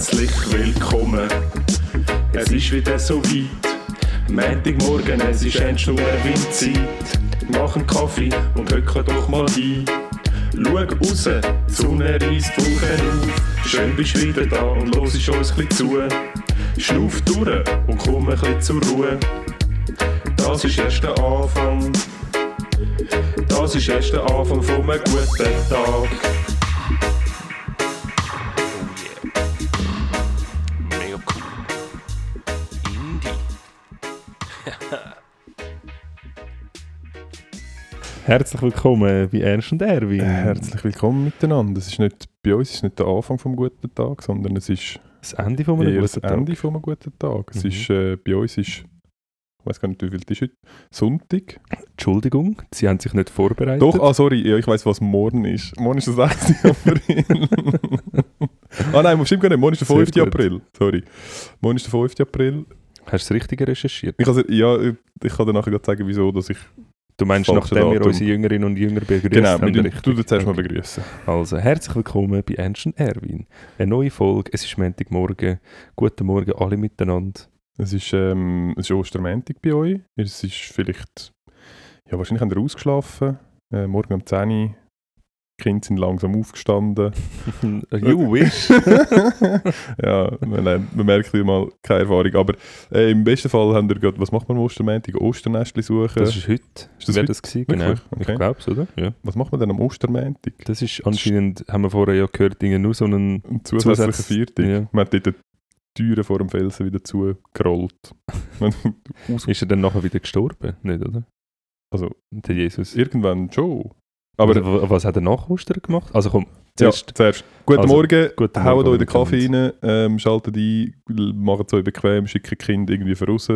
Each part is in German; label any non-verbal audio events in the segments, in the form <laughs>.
herzlich willkommen. Es ist wieder so weit. Montagmorgen, es ist endlich nur Windzeit. Mach einen Kaffee und hocke doch mal ein. Schau raus, die Sonne reißt die auf. Schön bist du wieder da und los ist uns ein zu. Schnuff durch und komm ein bisschen zur Ruhe. Das ist erst der Anfang. Das ist erst der Anfang von einem guten Tag. Herzlich willkommen bei Ernst und Erwin. Herzlich willkommen miteinander. Es ist nicht, bei uns ist nicht der Anfang vom guten Tag, sondern es ist Das Ende von einem guten das Ende von einem guten Tag. Es Mhm. ist, äh, bei uns ist, ich weiß gar nicht, wie viel ist heute, Sonntag. Tag. Entschuldigung, Sie haben sich nicht vorbereitet. Doch, ah sorry, ja, ich weiß, was morgen ist. Morgen ist der 6. <laughs> April. <laughs> ah nein, stimmt gar nicht, morgen ist der Sehr 5. gut. April. Sorry. Morgen ist der 5. April. Hast du das Richtige recherchiert? Ich, also, ja, ich kann dir nachher sagen, wieso, dass ich... Du meinst, nachdem wir unsere Jüngerinnen und Jünger begrüßt genau, haben? wir richtig? du darfst zuerst mal Okay. begrüßen. Also, herzlich willkommen bei Ernst und Erwin. Eine neue Folge, es ist Montagmorgen. Guten Morgen alle miteinander. Es ist, ähm, es ist Ostermäntig bei euch. Es ist vielleicht, ja, wahrscheinlich haben ihr ausgeschlafen. Äh, morgen um 10 Uhr. Die Kinder sind langsam aufgestanden. <laughs> you wish. <laughs> ja, man, man merkt mal keine Erfahrung. Aber äh, im besten Fall haben wir gerade, was macht man am Ostermäntig? Osternestli suchen. Das ist heute. Ist das Wäre heute? das gewesen? Genau. Okay. Ich glaube es, oder? Ja. Was macht man denn am Ostermäntig? Das ist anscheinend, haben wir vorher ja gehört, nur so einen... Ein zusätzlicher Zusatz- Viertag. ja. Man hat dort die Türen vor dem Felsen wieder zugerollt. <laughs> Ist er dann nachher wieder gestorben? Nicht, oder? also Der Jesus. irgendwann schon. Aber Aber was hat er nach Ostern gemacht? Also komm, Zuerst. zuerst... Ja, zuerst. Guten Also, Morgen, guten haut Morgen euch den Kaffee rein, ähm, schaltet ein, macht es euch bequem, schickt Kind irgendwie voraus,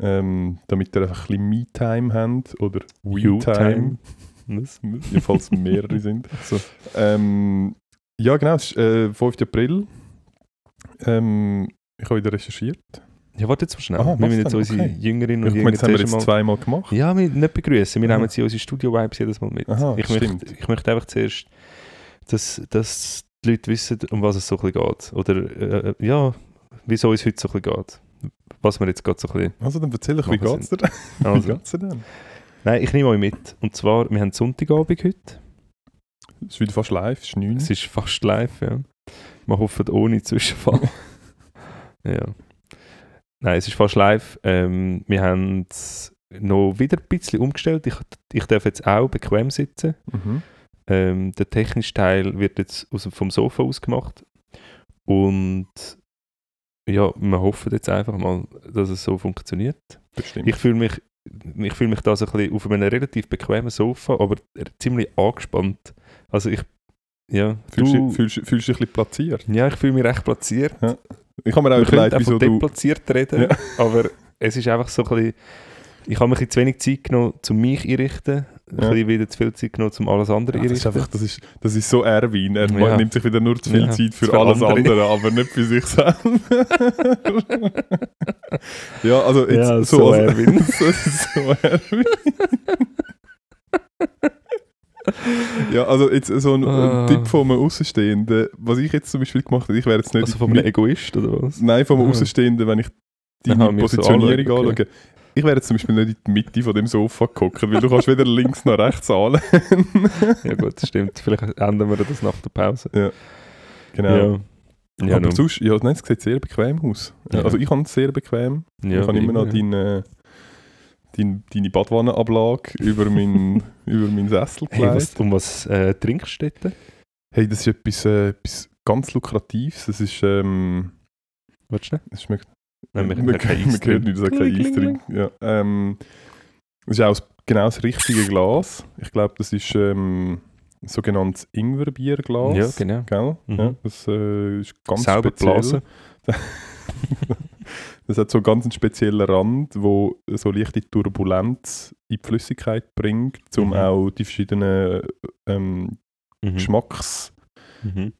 ähm, damit ihr einfach ein bisschen Me-Time habt oder We-Time, Was? <laughs> ja, falls mehrere sind. So. Ähm, ja genau, es ist äh, 5. April. Ähm, ich habe wieder recherchiert. Ja, warte jetzt mal schnell. Aha, wir müssen jetzt denn? unsere Okay. Jüngerinnen und Ich Jünger meine, das haben wir jetzt mal... zweimal gemacht. Ja, wir nicht begrüßen. Wir Aha. nehmen sie unsere Studio-Vibes jedes Mal mit. Aha, ich, möchte, ich möchte einfach zuerst, dass, dass die Leute wissen, um was es so ein bisschen geht. Oder äh, ja, wieso es heute so ein bisschen geht. Was wir jetzt gerade so ein bisschen... Also dann erzähl ich, wie Machen geht's dir denn? Wie Also, geht's dir denn? nein, ich nehme euch mit. Und zwar, wir haben Sonntagabend heute. Es ist wieder fast live, es ist 9. Es ist fast live, ja. Wir hoffen ohne Zwischenfall. <laughs> ja. Nein, es ist fast live. Ähm, wir haben es noch wieder ein bisschen umgestellt. Ich, ich darf jetzt auch bequem sitzen. Mhm. Ähm, der technische Teil wird jetzt aus, vom Sofa aus gemacht. Und ja, wir hoffen jetzt einfach mal, dass es so funktioniert. Bestimmt. Ich fühle mich, ich fühle mich da so ein bisschen auf einem relativ bequemen Sofa, aber ziemlich angespannt. Also ich, ja, fühlst, du, fühlst, fühlst du dich ein bisschen platziert? ja, ich fühle mich recht platziert. Ich habe mir auch überlegt, wieso du... deplatziert reden, Ja. <laughs> aber es ist einfach so ein bisschen, ich habe mir ein bisschen zu wenig Zeit genommen, um mich einrichten, ein Ja. bisschen wieder zu viel Zeit genommen, um alles andere Ja, das, ist einfach, das, ist, das ist so Erwin. Er Ja. nimmt sich wieder nur zu viel Ja, Zeit für, für alles andere. andere. aber nicht für sich selber. <laughs> ja, also jetzt Ja, so, so also, Erwin. <laughs> so, so Erwin. <laughs> ja, also jetzt so ein, Ah. Tipp von einem Außenstehenden. Was ich jetzt zum Beispiel gemacht habe, ich wäre jetzt nicht... Also von einem Egoist oder was? Nein, von einem Ah. Außenstehenden, wenn ich deine Aha, mir so Positionierung anschauen, okay. anschaue. Ich wäre jetzt zum Beispiel nicht in die Mitte von dem Sofa geguckt, weil du kannst weder links noch rechts anlehnen. <laughs> Ja gut, das stimmt. Vielleicht ändern wir das nach der Pause. genau. Ja. Ja, aber nun. sonst, ja, nein, es sieht sehr bequem aus. Ja. Also ich habe es sehr bequem. ja, ich habe wie immer noch ja. deine, deine, deine Badwannenablage über meinen <laughs> über meinen Sessel Hey, gelegt. was, um was äh, trinkst du dort? Hey, das ist etwas, äh, etwas ganz Lukratives. Das ist, ähm, Willst du es schmeckt... Nein, wir man, kein <laughs> man hört nicht, dass er kein Eis trinkt. Ja, ähm, das ist auch genau das richtige Glas. Ich glaube, das ist ähm, ein sogenanntes Ingwerbierglas. Ja, genau. Gell? Mhm. Ja, das äh, ist ganz Sauber speziell. blasen. <laughs> das hat so ganz einen speziellen Rand, wo so leichte Turbulenz in die Flüssigkeit bringt, um Mhm. auch die verschiedenen ähm, Mhm. Geschmacksorte Mhm.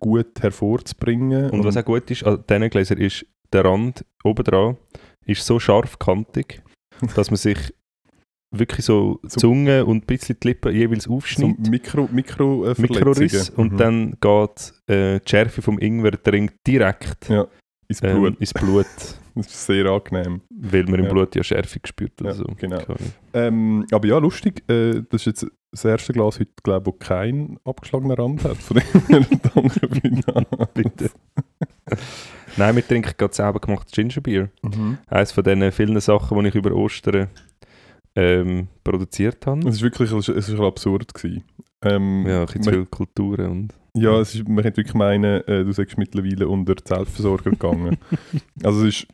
gut hervorzubringen. Und was auch gut ist an diesen Gläsern ist, der Rand oben dran ist so scharfkantig, <laughs> dass man sich wirklich so, So- Zunge und ein bisschen die Lippen jeweils So aufschneidet. Mikro, Mikro, äh, Mikroriss und Mhm. dann geht äh, die Schärfe vom Ingwer dringt direkt Ja, ins ähm, Blut. ins Blut, <laughs> Das ist sehr angenehm. weil man im Ja. Blut ja Schärfe spürt oder Ja, so. genau. Ähm, aber ja, lustig. Äh, das ist jetzt das erste Glas heute, glaube ich, das keinen abgeschlagenen Rand hat. Von dem <laughs> danke. Bitte. <laughs> Nein, wir trinken gerade selber gemachtes Ginger Beer. Mhm. Eines von diesen vielen Sachen, die ich über Ostern ähm, produziert habe. Es ist wirklich es ist, absurd gewesen. Ähm, Ja, ein bisschen zu man, viel Kulturen und... ja, es ist, man könnte wirklich meinen, äh, du sagst mittlerweile unter die Selbstversorger gegangen. <laughs> also es ist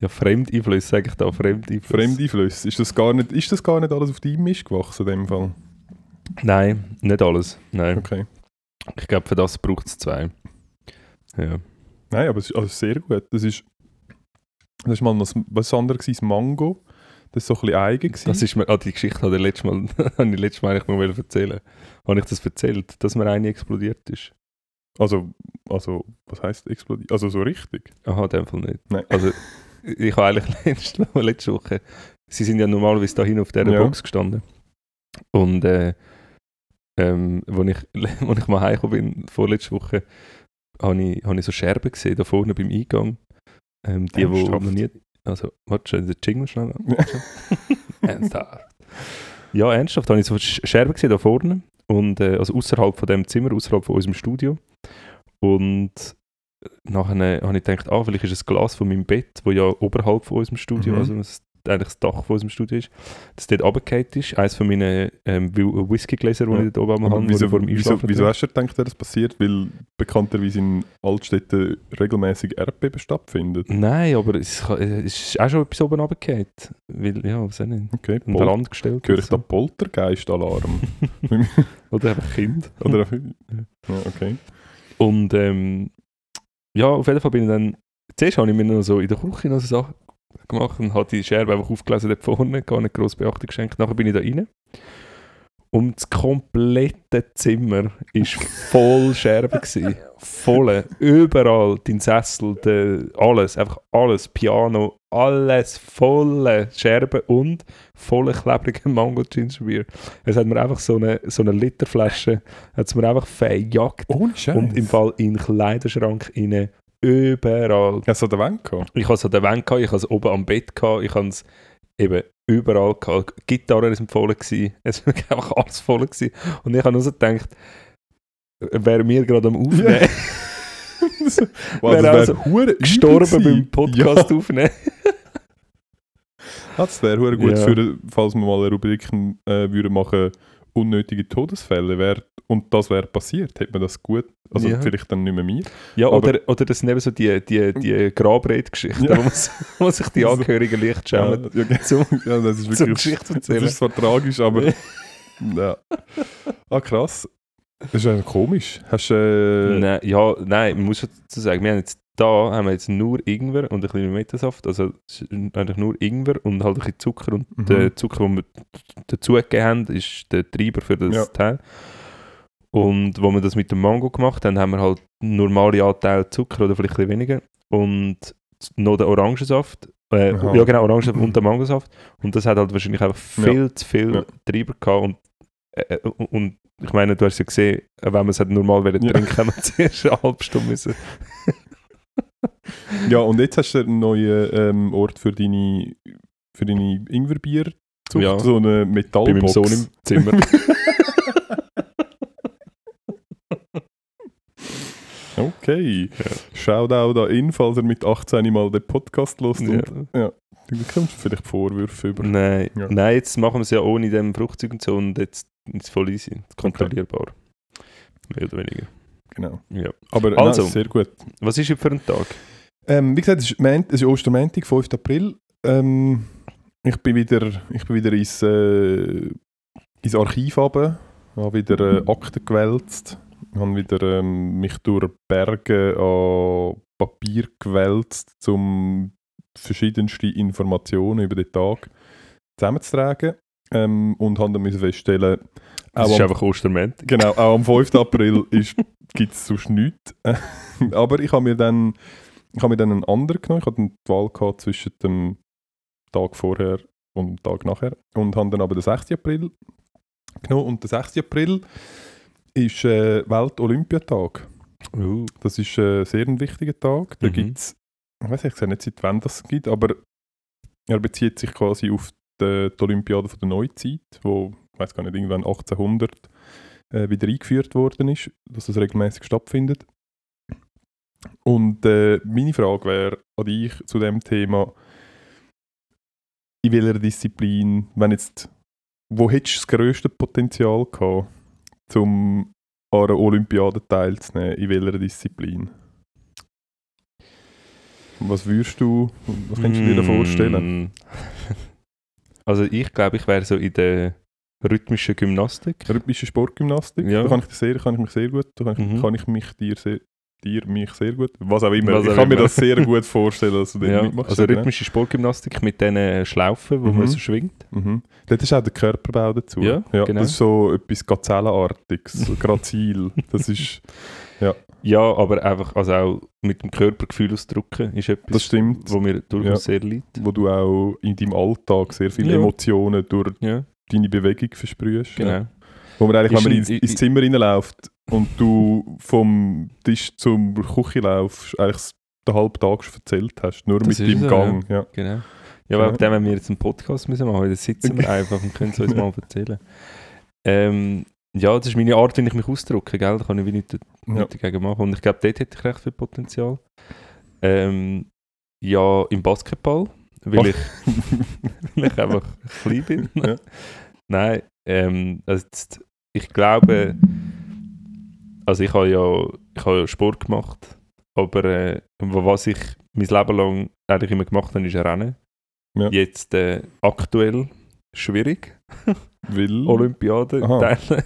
Ja, Fremdeinfluss, sage ich da, Fremdeinfluss. Fremdeinfluss. Ist das, gar nicht, ist das gar nicht alles auf deinem Mist gewachsen in dem Fall? Nein, nicht alles. Nein. Okay. Ich glaube, für das braucht es zwei. Ja. Nein, aber es ist also sehr gut. Das ist, das ist mal noch, was anderes das Mango. Das ist so ein bisschen eigen gewesen. Das ist mir, ah, die Geschichte habe ich letztes Mal, <laughs> habe ich letztes Mal eigentlich noch erzählen. Habe ich das erzählt, dass mir eine explodiert ist? also, also, was heisst explodiert? Also so richtig? Aha, in dem Fall nicht. Nein. Also, ich habe eigentlich <laughs> letzte, letzte Woche, sie sind ja normalerweise dahin auf dieser Ja. Box gestanden. Und äh, ähm, wo, ich, <laughs> wo ich mal heimgekommen bin, vorletzte Woche, habe ich, habe ich so Scherben gesehen, da vorne beim Eingang. Ähm, die, wo Ernsthaft? noch nie... Also, warte schon, den Jingle schnell. <laughs> Ernsthaft. Ja, ernsthaft, habe ich so Sch- Scherben gesehen da vorne. Und, äh, also außerhalb von dem Zimmer, außerhalb von unserem Studio. Und nachher habe ich gedacht, ah, vielleicht ist es ein Glas von meinem Bett, wo ja oberhalb von unserem Studio, Mhm. also das, eigentlich das Dach von unserem Studio ist, das dort runtergefallen ist. Eines von meinen ähm, Whiskygläser, die Ja. ich dort oben habe, wieso, vor dem wieso, wieso hast du gedacht, dass das passiert? Weil bekannterweise in Altstädten regelmäßig Erdbeben stattfindet. Nein, aber es, kann- es ist auch schon etwas oben runtergefallen. Weil, ja, was auch nicht. Okay, Pol Brand gestellt. höre ich da so. Poltergeist-Alarm? <laughs> <laughs> Oder einfach Kind. Oder <laughs> ja, okay. Und ähm, ja, auf jeden Fall bin ich dann. Zuerst habe ich mir noch so in der Küche noch so Sachen gemacht und habe die Scherbe einfach aufgelesen dort vorne, gar nicht grosse Beachtung geschenkt. Nachher bin ich da rein. Und das komplette Zimmer war voll Scherben. Gewesen. Voll. Überall. Dein Sessel, der, alles. Einfach alles. Piano, alles volle Scherben und volle klebrige <laughs> Mango Ginger Beer. Es hat mir einfach so eine, so eine Literflasche hat's mir einfach verjagt Ohne Scheiß. und im Fall in den Kleiderschrank rein, überall. Hast du an der Wand gehabt? Ich hatte es an der Wand, gehabt, ich hatte es oben am Bett, gehabt, ich hatte es eben überall. Gehabt. Gitarre war voll, gewesen, es war einfach alles voll. Gewesen. Und ich habe nur so gedacht, wären wir gerade am Aufnehmen, <laughs> Wow, Wäre also wäre übel gestorben beim Podcast aufnehmen. Ja, das wäre gut Ja. für, falls wir mal eine Rubrik äh, würden machen, unnötige Todesfälle. Wär, und das wäre passiert, hätte man das gut, also Ja. vielleicht dann nicht mehr mir. Ja, oder, oder das sind eben so die, die, die Grabredgeschichten, Ja. wo, wo sich die <laughs> Angehörigen leicht schämen, Ja, ja, zum, <laughs> ja, das ist wirklich Geschichte Das ist zwar tragisch, aber. ja. Ah, krass. Das ist eigentlich komisch. Hast du. Äh, Nein, ja, nein, man muss dazu sagen, wir haben jetzt da haben wir jetzt nur Ingwer und ein bisschen Metersaft, also eigentlich nur Ingwer und halt ein bisschen Zucker und Mhm. der Zucker, den wir dazugegeben haben, ist der Treiber für das Ja. Teil. Und wo wir das mit dem Mango gemacht haben, haben wir halt normale Anteil Zucker oder vielleicht ein bisschen weniger und noch den Orangensaft, äh, ja genau, Orangensaft und den Mangosaft und das hat halt wahrscheinlich einfach viel zu viel Ja. Treiber gehabt und, äh, und ich meine, du hast ja gesehen, wenn wir es halt normal wollen Ja. trinken, haben wir <laughs> zuerst eine halbe Stunde müssen. <laughs> ja, und jetzt hast du einen neuen ähm, Ort für deine, für deine Ingwerbier. Ja. So eine Bei meinem Metallbox. Sohn im Zimmer. <laughs> Okay. Shoutout an ihn, falls er mit 18 mal den Podcast lost ja. und du bekommst vielleicht Vorwürfe über. Nein, Ja. nein, jetzt machen wir es ja ohne dem Fruchtzeug und so und jetzt ist es voll easy, kontrollierbar. Mehr oder weniger. Genau. Ja. Aber nein, Also. sehr gut. Was ist für ein Tag? Ähm, wie gesagt, es ist, Mont- es ist Ostermäntig, 5. April. Ähm, ich bin wieder, ich bin wieder ins, äh, ins Archiv runter, habe wieder äh, Akten gewälzt, habe wieder ähm, mich durch Berge an Papier gewälzt, um verschiedenste Informationen über den Tag zusammenzutragen. Ähm, und habe dann müssen feststellen, Es ist am- einfach Ostermäntig. Genau, auch am 5. April gibt es sonst nichts. <laughs> Aber ich habe mir dann ich habe mir dann einen anderen genommen. Ich hatte die Wahl gehabt zwischen dem Tag vorher und einen Tag nachher. Und habe dann aber den 6. April genommen. Und der 6. April ist äh, Welt-Olympiatag. Uh, Das ist äh, sehr ein wichtiger Tag. Da Mhm. gibt es, ich weiß nicht seit wann das gibt, aber er bezieht sich quasi auf die, die Olympiade von der Neuzeit, wo, ich weiß gar nicht, irgendwann 1800 äh, wieder eingeführt worden ist, dass das regelmäßig stattfindet. Und äh, meine Frage wäre an dich zu dem Thema, in welcher Disziplin, wenn jetzt, wo hättest du das grösste Potenzial gehabt, um an einer Olympiade teilzunehmen, in welcher Disziplin? Was würdest du, was kannst du dir da vorstellen? mm. <laughs> Also ich glaube, ich wäre so in der rhythmischen Gymnastik. Rhythmische Sportgymnastik, Ja. da kann ich, sehr, kann ich mich sehr gut, da kann ich, Mhm. kann ich mich dir sehr, dir mich sehr gut, was auch immer, Was ich auch kann mir immer. das sehr gut vorstellen, dass du <laughs> dort Ja, mitmachst. also rhythmische Sportgymnastik mit diesen Schlaufen, wo Mhm. man so schwingt. Mhm. Dort ist auch der Körperbau dazu. Ja, genau. Das ist so etwas Gazellenartiges, grazil. Das ist, <laughs> Ja, aber einfach also auch mit dem Körpergefühl ausdrücken ist etwas, das stimmt, wo mir durchaus Ja. sehr liegt. wo du auch in deinem Alltag sehr viele Ja. Emotionen durch Ja, deine Bewegung versprühst. genau. Ja. Wo man eigentlich, Ist wenn man ins, ins Zimmer reinläuft und du vom Tisch zum Küche laufst, eigentlich den halben Tag schon erzählt hast, nur Das mit deinem so, Gang. Ja. Genau. Ja, Ja. aber dem, wenn wir jetzt einen Podcast müssen machen, dann sitzen wir einfach und können es uns mal erzählen. Ähm, ja, das ist meine Art, wie ich mich ausdrücke, gell? Da kann ich nichts, Ja. dagegen machen. Und ich glaube, dort hätte ich recht viel Potenzial. Ähm, ja, im Basketball, weil ich, <laughs> weil ich einfach klein bin. Ja. Nein, ähm, also jetzt, ich glaube, also ich habe ja, ich habe ja Sport gemacht, aber äh, was ich mein Leben lang eigentlich immer gemacht habe, ist Rennen. Ja. Jetzt äh, aktuell schwierig, <laughs> Weil, Olympiade teilen.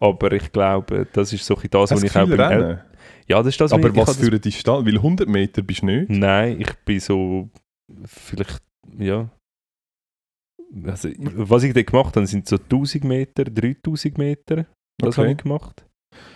Aber ich glaube, das ist so das, was ich auch beim El Rennen? Ja, das ist das, Aber was für eine Distanz? Weil 100 Meter bist du nicht. Nein, ich bin so vielleicht, ja. Also, was ich dort gemacht habe, sind so 1000 Meter, 3000 Meter. Das Okay. habe ich gemacht.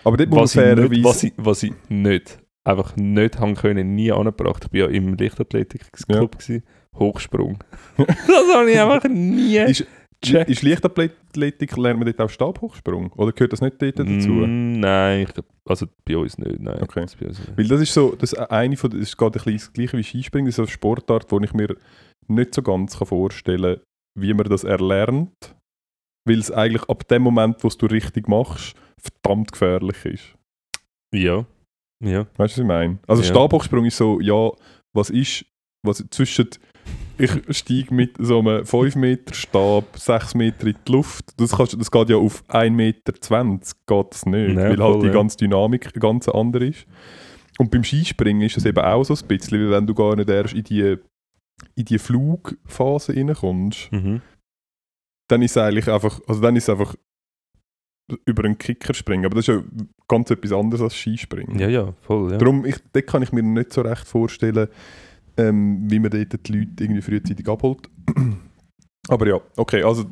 Aber dort muss Was ich, nicht, was, ich, was ich nicht, einfach nicht haben können, nie angebracht. Ich war ja im Leichtathletikclub, gewesen. Hochsprung. <laughs> <laughs> das habe ich einfach nie Ist- gecheckt. Ist Leichtathletik, lernt man dort auch Stabhochsprung? Oder gehört das nicht dort dazu? Mm, nein, ich, also bei uns nicht. Nein, Okay. das nicht. Weil das ist so, das ist eine von, das geht ein bisschen das gleiche wie Skispringen, das ist eine Sportart, wo ich mir nicht so ganz kann vorstellen kann, wie man das erlernt, weil es eigentlich ab dem Moment, wo es du richtig machst, verdammt gefährlich ist. Ja, ja. Weißt du, was ich meine? Also Ja. Stabhochsprung ist so, ja, was ist, was zwischen, ich steige mit so einem 5 Meter Stab 6 Meter in die Luft, das, kannst, das geht ja auf 1,20 Meter, geht das nicht, Nein, weil voll, halt die ja. ganze Dynamik ganz andere ist. Und beim Skispringen ist das eben auch so ein bisschen, wie wenn du gar nicht erst in die, in die Flugphase reinkommst, Mhm. dann ist es eigentlich einfach, also dann ist es einfach über einen Kicker springen, aber das ist ja ganz etwas anderes als Skispringen. Ja, ja, voll. Ja. Darum, ich, dort kann ich mir nicht so recht vorstellen, ähm, wie man dort die Leute irgendwie frühzeitig abholt. <clears throat> Aber ja, okay, also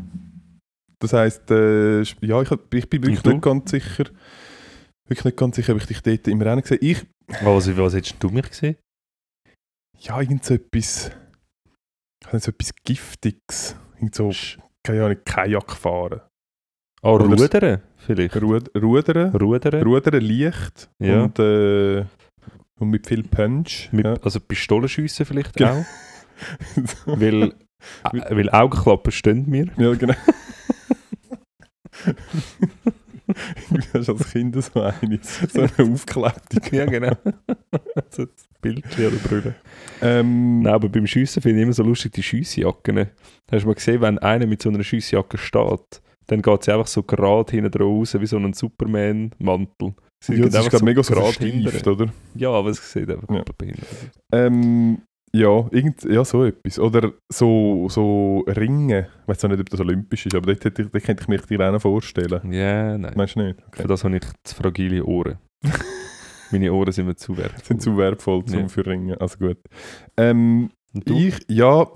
das heisst, äh, ja, ich, ich bin wirklich nicht ganz sicher, wirklich nicht ganz sicher, ob ich dich dort im Rennen gesehen Ich, Was, was hättest du mich gesehen? ja, irgend so etwas, ich habe so etwas Giftiges, irgend so, keine Ahnung, Kajak fahren. Ah, Oder s- Rudern vielleicht? Rud Rudern, Rudern? Rudern leicht Ja. und, äh, und mit viel Punch. Mit, ja. Also Pistolenschiessen vielleicht Genau. auch? <laughs> weil, äh, weil Augenklappen stehen mir. Ja, genau. du hast als Kind so eine, so eine aufgeklebte. ja, genau. <laughs> so das oder Brille. Ähm, Nein, aber beim Schiessen finde ich immer so lustig, die Schiessjacken. Hast du mal gesehen, wenn einer mit so einer Schiessjacke steht, dann geht sie einfach so gerade hinten raus, wie so ein Superman-Mantel. Sie ja, das ist glaub, mega so gerade verstieft, oder? Ja, aber es sieht einfach Ja. behindert. Ähm, ja, irgend, ja, so etwas. Oder so, so Ringe. Ich weiß auch nicht, ob das olympisch ist, aber dort, ich- dort könnte ich mir die Rennen vorstellen. Ja, nein. Meinst du nicht? Okay. Für das habe ich zu fragile Ohren. <laughs> Meine Ohren sind mir zu wert. Sind zu wertvoll zum Ja. für Ringe. Also gut. Ähm? Ich, ja,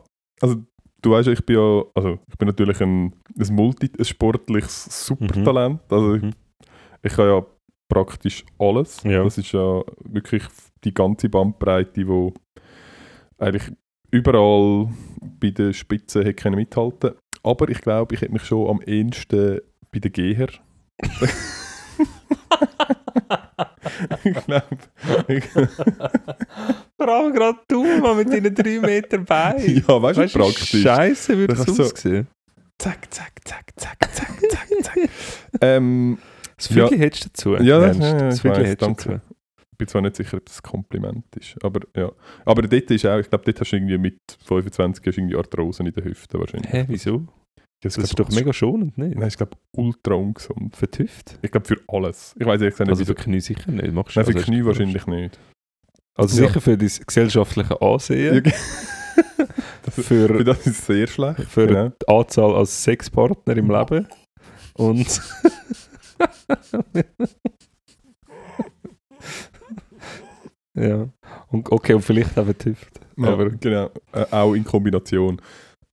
also du weißt ich bin ja, also ich bin natürlich ein, ein, Multi, ein sportliches Supertalent. Also ich, Mhm. ich kann ja praktisch alles. Ja. Das ist ja wirklich die ganze Bandbreite, wo eigentlich überall bei den Spitzen hätte können mithalten Aber ich glaube, ich hätte mich schon am ehesten bei den Geher. <laughs> <laughs> ich glaube. Vor allem gerade <laughs> du, Mann, mit deinen 3 Meter Beinen. ja, weißt du, wie praktisch. Scheiße würde Das es ist so- aussehen. Zack, zack, zack, zack, zack, zack, zack. <laughs> ähm, Das Vögel hättest du dazu. Ja, Ernst? ja, ja, das Vögel hättest du dazu. ich bin zwar nicht sicher, ob das ein Kompliment ist, aber ja. Aber dort ist auch, ich glaube, dort hast du irgendwie mit 25 hast irgendwie Arthrosen in den Hüften wahrscheinlich. Hä, wieso? Das, Das ist doch mega schonend, nicht? Nein, ich glaube, ultra ungesund. Für die Hüfte? Ich glaube, für alles. Ich weiß ehrlich gesagt nicht, Also für Knie sicher nicht. Machst du Nein, für also Knie wahrscheinlich nicht. Also Ja. sicher für dein gesellschaftliche Ansehen, <laughs> Für für, das ist es sehr schlecht. für genau. die Anzahl als Sexpartner im Leben und... <laughs> ja. Und, okay, und vielleicht auch Hüfte. Ja, aber- genau. Äh, auch in Kombination.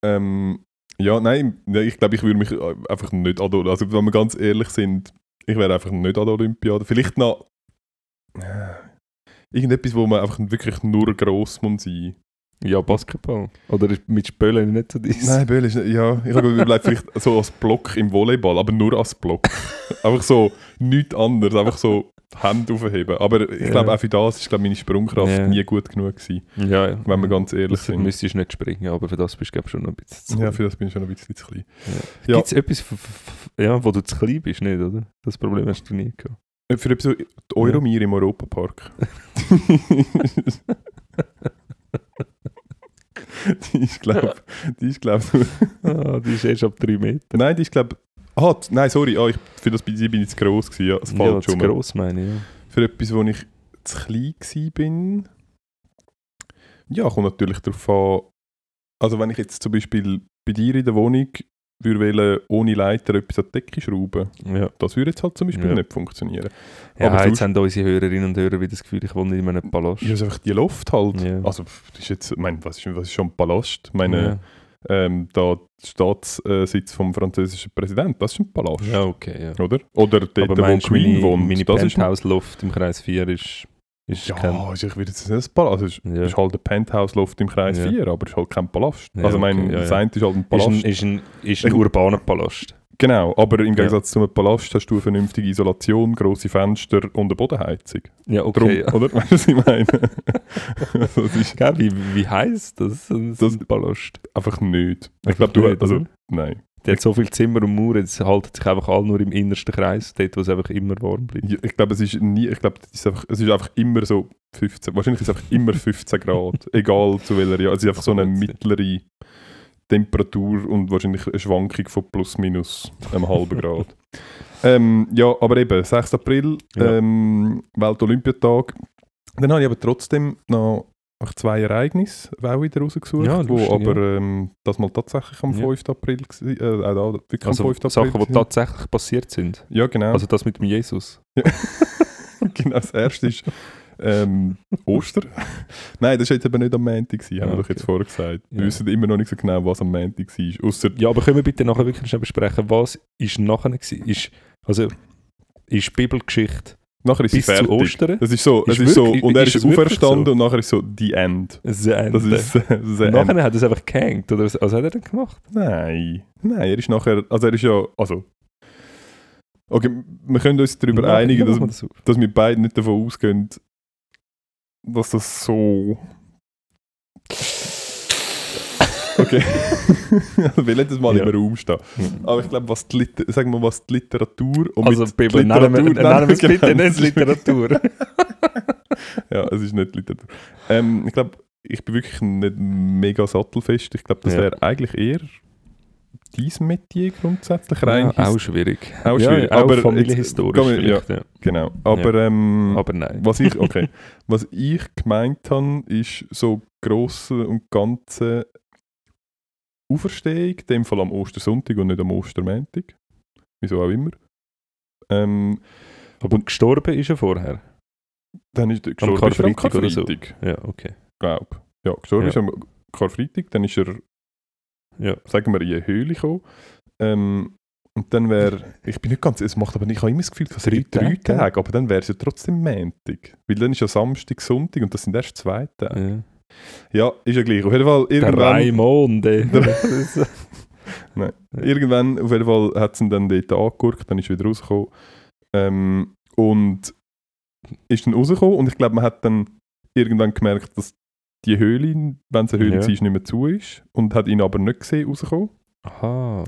Ähm, ja, nein, ich glaube, ich würde mich äh, einfach nicht an also wenn wir ganz ehrlich sind, ich wäre einfach nicht an der Olympiade. Vielleicht noch äh, irgendetwas, wo man einfach wirklich nur gross muss sein. Ja, Basketball. Oder ist mit Spölen nicht so dies? Nein, Böll ist nicht, ja, ich habe überlegt, vielleicht so als Block im Volleyball, aber nur als Block. <laughs> einfach so, nichts anderes, einfach so Hände aufheben. Aber ich Ja. glaube, auch für das ist glaube meine Sprungkraft Ja. nie gut genug gewesen, Ja, ja. wenn wir ganz ehrlich Das sind. müsstest du nicht springen, aber für das bist du schon noch ein bisschen zu Ja, klein. für das bin ich schon ein bisschen zu klein. Ja. Ja. Gibt es etwas, ja, wo du zu klein bist, nicht, oder? Das Problem hast du nie gehabt. Äh, Für so die Euromir im Europapark. die ist, glaube <laughs> die ist, glaub, <laughs> Ah, die ist erst ab 3 Meter. nein, die ist, glaube ah, nein, sorry, ah, ich, für das bin bin ich zu gross gewesen, ja, das Ja, zu gross meine ich, ja. Für etwas, wo ich zu klein bin, ja, kommt natürlich darauf an, also wenn ich jetzt zum Beispiel bei dir in der Wohnung würde wollen, ohne Leiter etwas an die Decke schrauben, Ja, das würde jetzt halt zum Beispiel Ja. nicht funktionieren. ja Aber jetzt haben unsere Hörerinnen und Hörer wieder das Gefühl, ich wohne in einem Palast. Ja, ist einfach die Luft halt. Ja. Also, das ist jetzt, ich meine, was ist, was ist schon ein Palast? Ich meine, ähm, da Staatssitz vom französischen Präsidenten, das ist ein Palast, ja, okay, ja. oder? Oder dort, Aber wo Queen wohnt, meine das ist ein, Penthouse-Luft im Kreis 4 ist, ist kein... ja, ist, ich würde jetzt nicht ein Palast, also es ist, Ja. ist halt ein Penthouse-Luft im Kreis Ja. 4, aber es ist halt kein Palast. Ja, also, ich meine, okay, ja, das ja. eine ist halt ein Ist Palast. ein, ist ein, ist ein urbaner Palast. genau, aber im Gegensatz zu einem Palast hast du eine vernünftige Isolation, grosse Fenster und eine Bodenheizung. Ja, Drum, okay. ja. oder? <laughs> Weißt du, was ich meine? <laughs> also, ist Gell, wie, wie heisst das? Das, Das- ein Palast. einfach nicht. Ich glaube, du nicht, also, nein. Der hat so viele Zimmer und Mauern, es halten sich einfach alle nur im innersten Kreis, dort, wo es einfach immer warm bleibt. Ja, ich glaube, es ist nie, ich glaube, es ist einfach, es ist einfach immer so 15, wahrscheinlich ist es einfach immer 15 <laughs> Grad, egal zu welcher Jahr. Es ist einfach so eine mittlere Temperatur und wahrscheinlich eine Schwankung von plus minus einem halben Grad. <laughs> ähm, ja, aber eben, 6. April, Ja. ähm, Weltolympiatag. Dann habe ich aber trotzdem noch einfach zwei Ereignisse auch wieder rausgesucht, Ja, wo lustig, aber ähm, das mal tatsächlich am Ja. 5. April, äh, da wirklich Also am 5. April. Sachen, die tatsächlich passiert sind. ja, genau. Also das mit dem Jesus. <laughs> genau, das erste ist ähm, Ostern. <laughs> Nein, das war jetzt eben nicht am Montag, haben Ah, wir doch okay. jetzt vorher gesagt. Wir Ja. wissen immer noch nicht so genau, was am Montag war. Ausser, Ja, aber können wir bitte nachher wirklich schnell besprechen, was ist nachher gewesen? Ist, also, ist Bibelgeschichte nachher ist bis sie zu fertig. Ostern? Das ist so, Ist es ist so und er ist ist, auferstanden so? und nachher ist so die End. Das Ende. <laughs> Das ist das Und End. nachher hat er es einfach gehängt, oder was, was hat er denn gemacht? Nein, nein, er ist nachher, also er ist ja, also Okay, wir können uns darüber Ja, einigen, dass, das dass wir beide nicht davon ausgehen, dass das so. Okay. <laughs> wir lassen das mal Ja. im Raum stehen. Aber ich glaube, was die, Liter sagen wir, was die Literatur und Also, mit Bibel, nennen wir, Literatur- nennen wir es Genau, bitte nicht es ist- Literatur. <laughs> ja, es ist nicht Literatur. Ähm, ich glaube, ich bin wirklich nicht mega sattelfest. Ich glaube, das Ja. wäre eigentlich eher dein Metier grundsätzlich rein. ja, auch schwierig. Auch ja, schwierig, Auch aber familienhistorisch jetzt- ja. Genau. Aber, ähm, Aber nein. was ich, okay, <laughs> was ich gemeint habe, ist so grosse und ganze Auferstehung, in dem Fall am Ostersonntag und nicht am Ostermäntig. Wieso auch immer. Ähm, Aber gestorben ist er vorher. dann ist er gestorben ist er am Karfreitag oder so. Karfreitag, Ja, okay. glaub. Ja, gestorben Ja. ist er am Karfreitag, dann ist er, Ja. sagen wir, in eine Höhle gekommen. Ähm, und dann wäre, ich bin nicht ganz, es macht aber nicht, ich habe immer das Gefühl, dass Drei drei, drei Tage, Tage, aber dann wäre es ja trotzdem Montag. Weil dann ist ja Samstag, Sonntag und das sind erst zwei Tage. Ja. Ist ja gleich. Auf jeden Fall, Der irgendwann, Raimond, <laughs> ey. irgendwann auf jeden Fall hat sie ihn dann dort angeguckt, dann ist er wieder rausgekommen. Ähm, und ist dann rausgekommen und ich glaube, man hat dann irgendwann gemerkt, dass die Höhle, wenn es eine Höhle Ja. war, nicht mehr zu ist und hat ihn aber nicht gesehen rausgekommen. Aha.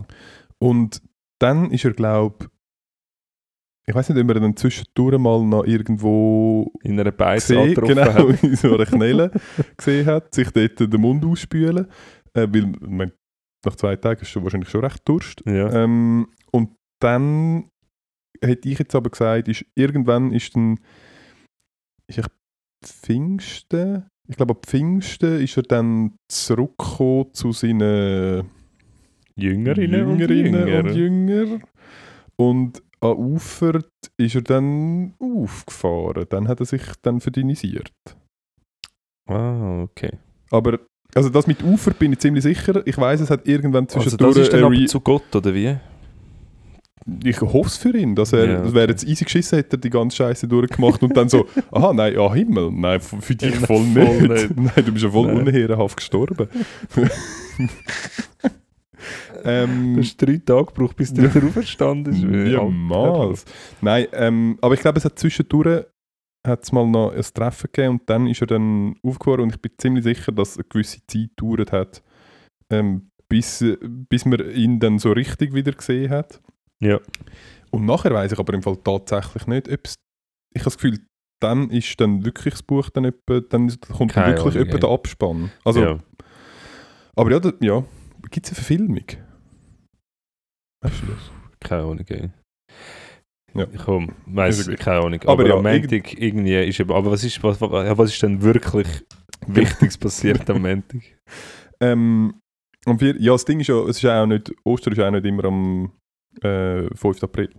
Und dann ist er, glaube ich weiß nicht, ob er dann zwischendurch mal noch irgendwo In einer Beiz gesehen, angetroffen genau, hat. <laughs> in so einer Knelle gesehen hat, sich dort den Mund ausspülen. Äh, weil, meine, nach zwei Tagen ist schon wahrscheinlich schon recht Durst. Ja. Ähm, und dann hätte ich jetzt aber gesagt, ist, irgendwann ist dann ist ich Pfingsten, ich glaube ab Pfingsten ist er dann zurückgekommen zu seinen Jüngerinnen, und Jüngerinnen Jünger. und Jünger. Und an Ufert ist er dann aufgefahren. Dann hat er sich dann verdünnisiert. Ah, okay. Aber also das mit Ufer bin ich ziemlich sicher. Ich weiß, es hat irgendwann Also zwischendurch das ist dann aber zu Gott, oder wie? Ich hoffe es für ihn, dass er, Ja, das wäre okay. jetzt easy geschissen, hätte er die ganze Scheiße durchgemacht und dann so, <laughs> aha, nein, ja Himmel, nein, für dich voll, voll nicht. nicht. <laughs> Nein, du bist ja voll Nein. unehrenhaft gestorben. <laughs> ähm, Du hast drei Tage gebraucht, bis du wieder auferstanden bist. ja, mals. Nein, ähm, aber ich glaube, es hat zwischendurch hat's mal noch ein Treffen gegeben und dann ist er dann aufgefahren und ich bin ziemlich sicher, dass es eine gewisse Zeit gedauert hat, ähm, bis, bis man ihn dann so richtig wieder gesehen hat. Ja. Und nachher weiß ich aber im Fall tatsächlich nicht, ob es. Ich habe das Gefühl, dann ist dann wirklich das Buch dann etwa, dann kommt Keine wirklich Ahnung, etwa der Abspann. Also, ja. Aber ja, da, ja. Gibt es eine Verfilmung? Weißt du das? Keine Ahnung. Ey. Ja. Komm, weiss, Ist gleich. keine Ahnung. Aber Aber, ja, am Montag irgendwie ist eben, aber was ist, was, was, ist denn wirklich <laughs> Wichtiges passiert am Montag? Ähm, am vier, ja, das Ding ist ja, es ist ja auch nicht, Ostern ist ja auch nicht immer am äh, 5. April.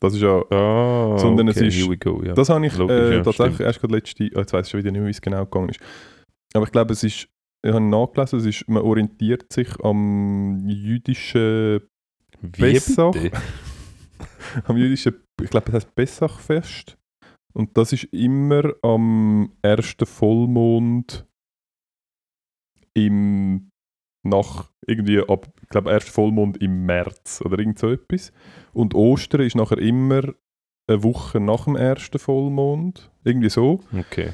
Das ist ja, Ah, Sondern es okay, ist- here we go, ja. das habe ich Logisch, äh, ja, tatsächlich stimmt. erst gerade letzte, oh, jetzt weiß ich schon wieder nicht, wie es genau gegangen ist. Aber ich glaube, es ist, ich habe nachgelesen, es ist, man orientiert sich am jüdischen, bitte? <laughs> am jüdischen, ich glaube, das heißt Pessachfest. Und das ist immer am ersten Vollmond im nach irgendwie ab, ich glaube, erst Vollmond im März oder irgend so etwas. Und Ostern ist nachher immer eine Woche nach dem ersten Vollmond. Irgendwie so. Okay.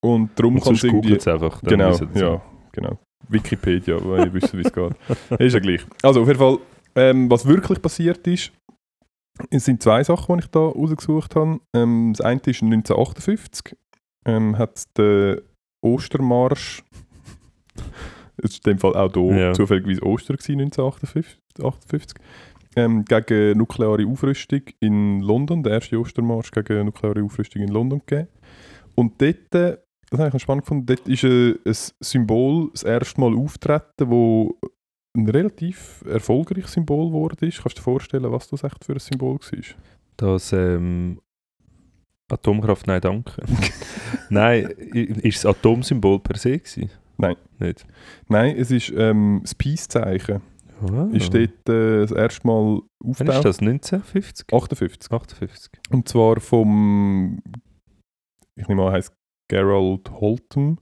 Und darum kann es irgendwie. es einfach. Genau, ja, genau. Wikipedia, weil ihr wisst, wie es geht. <laughs> ist ja gleich. Also auf jeden Fall, ähm, was wirklich passiert ist, es sind zwei Sachen, die ich da rausgesucht habe. Ähm, das eine ist 1958, ähm, hat der Ostermarsch, <laughs> es ist in dem Fall auch hier Ja. zufälligerweise Oster gewesen, 1958, 58, ähm, gegen nukleare Aufrüstung in London, der erste Ostermarsch gegen nukleare Aufrüstung in London gegeben. Und dort, das habe ich noch spannend gefunden, dort ist äh, ein Symbol das erste Mal auftreten, wo ein relativ erfolgreiches Symbol geworden ist. Kannst du dir vorstellen, was das echt für ein Symbol war? Das ähm, Atomkraft, nein, danke. <laughs> nein, ist das Atomsymbol per se gewesen? Nein. Nicht? Nein, es ist ähm, das Peace-Zeichen. Ah. Ist dort äh, das erste Mal Wann ist aufgetaucht. das? 1950? 58. 58. Und zwar vom, ich nehme an, heißt Gerald Holton.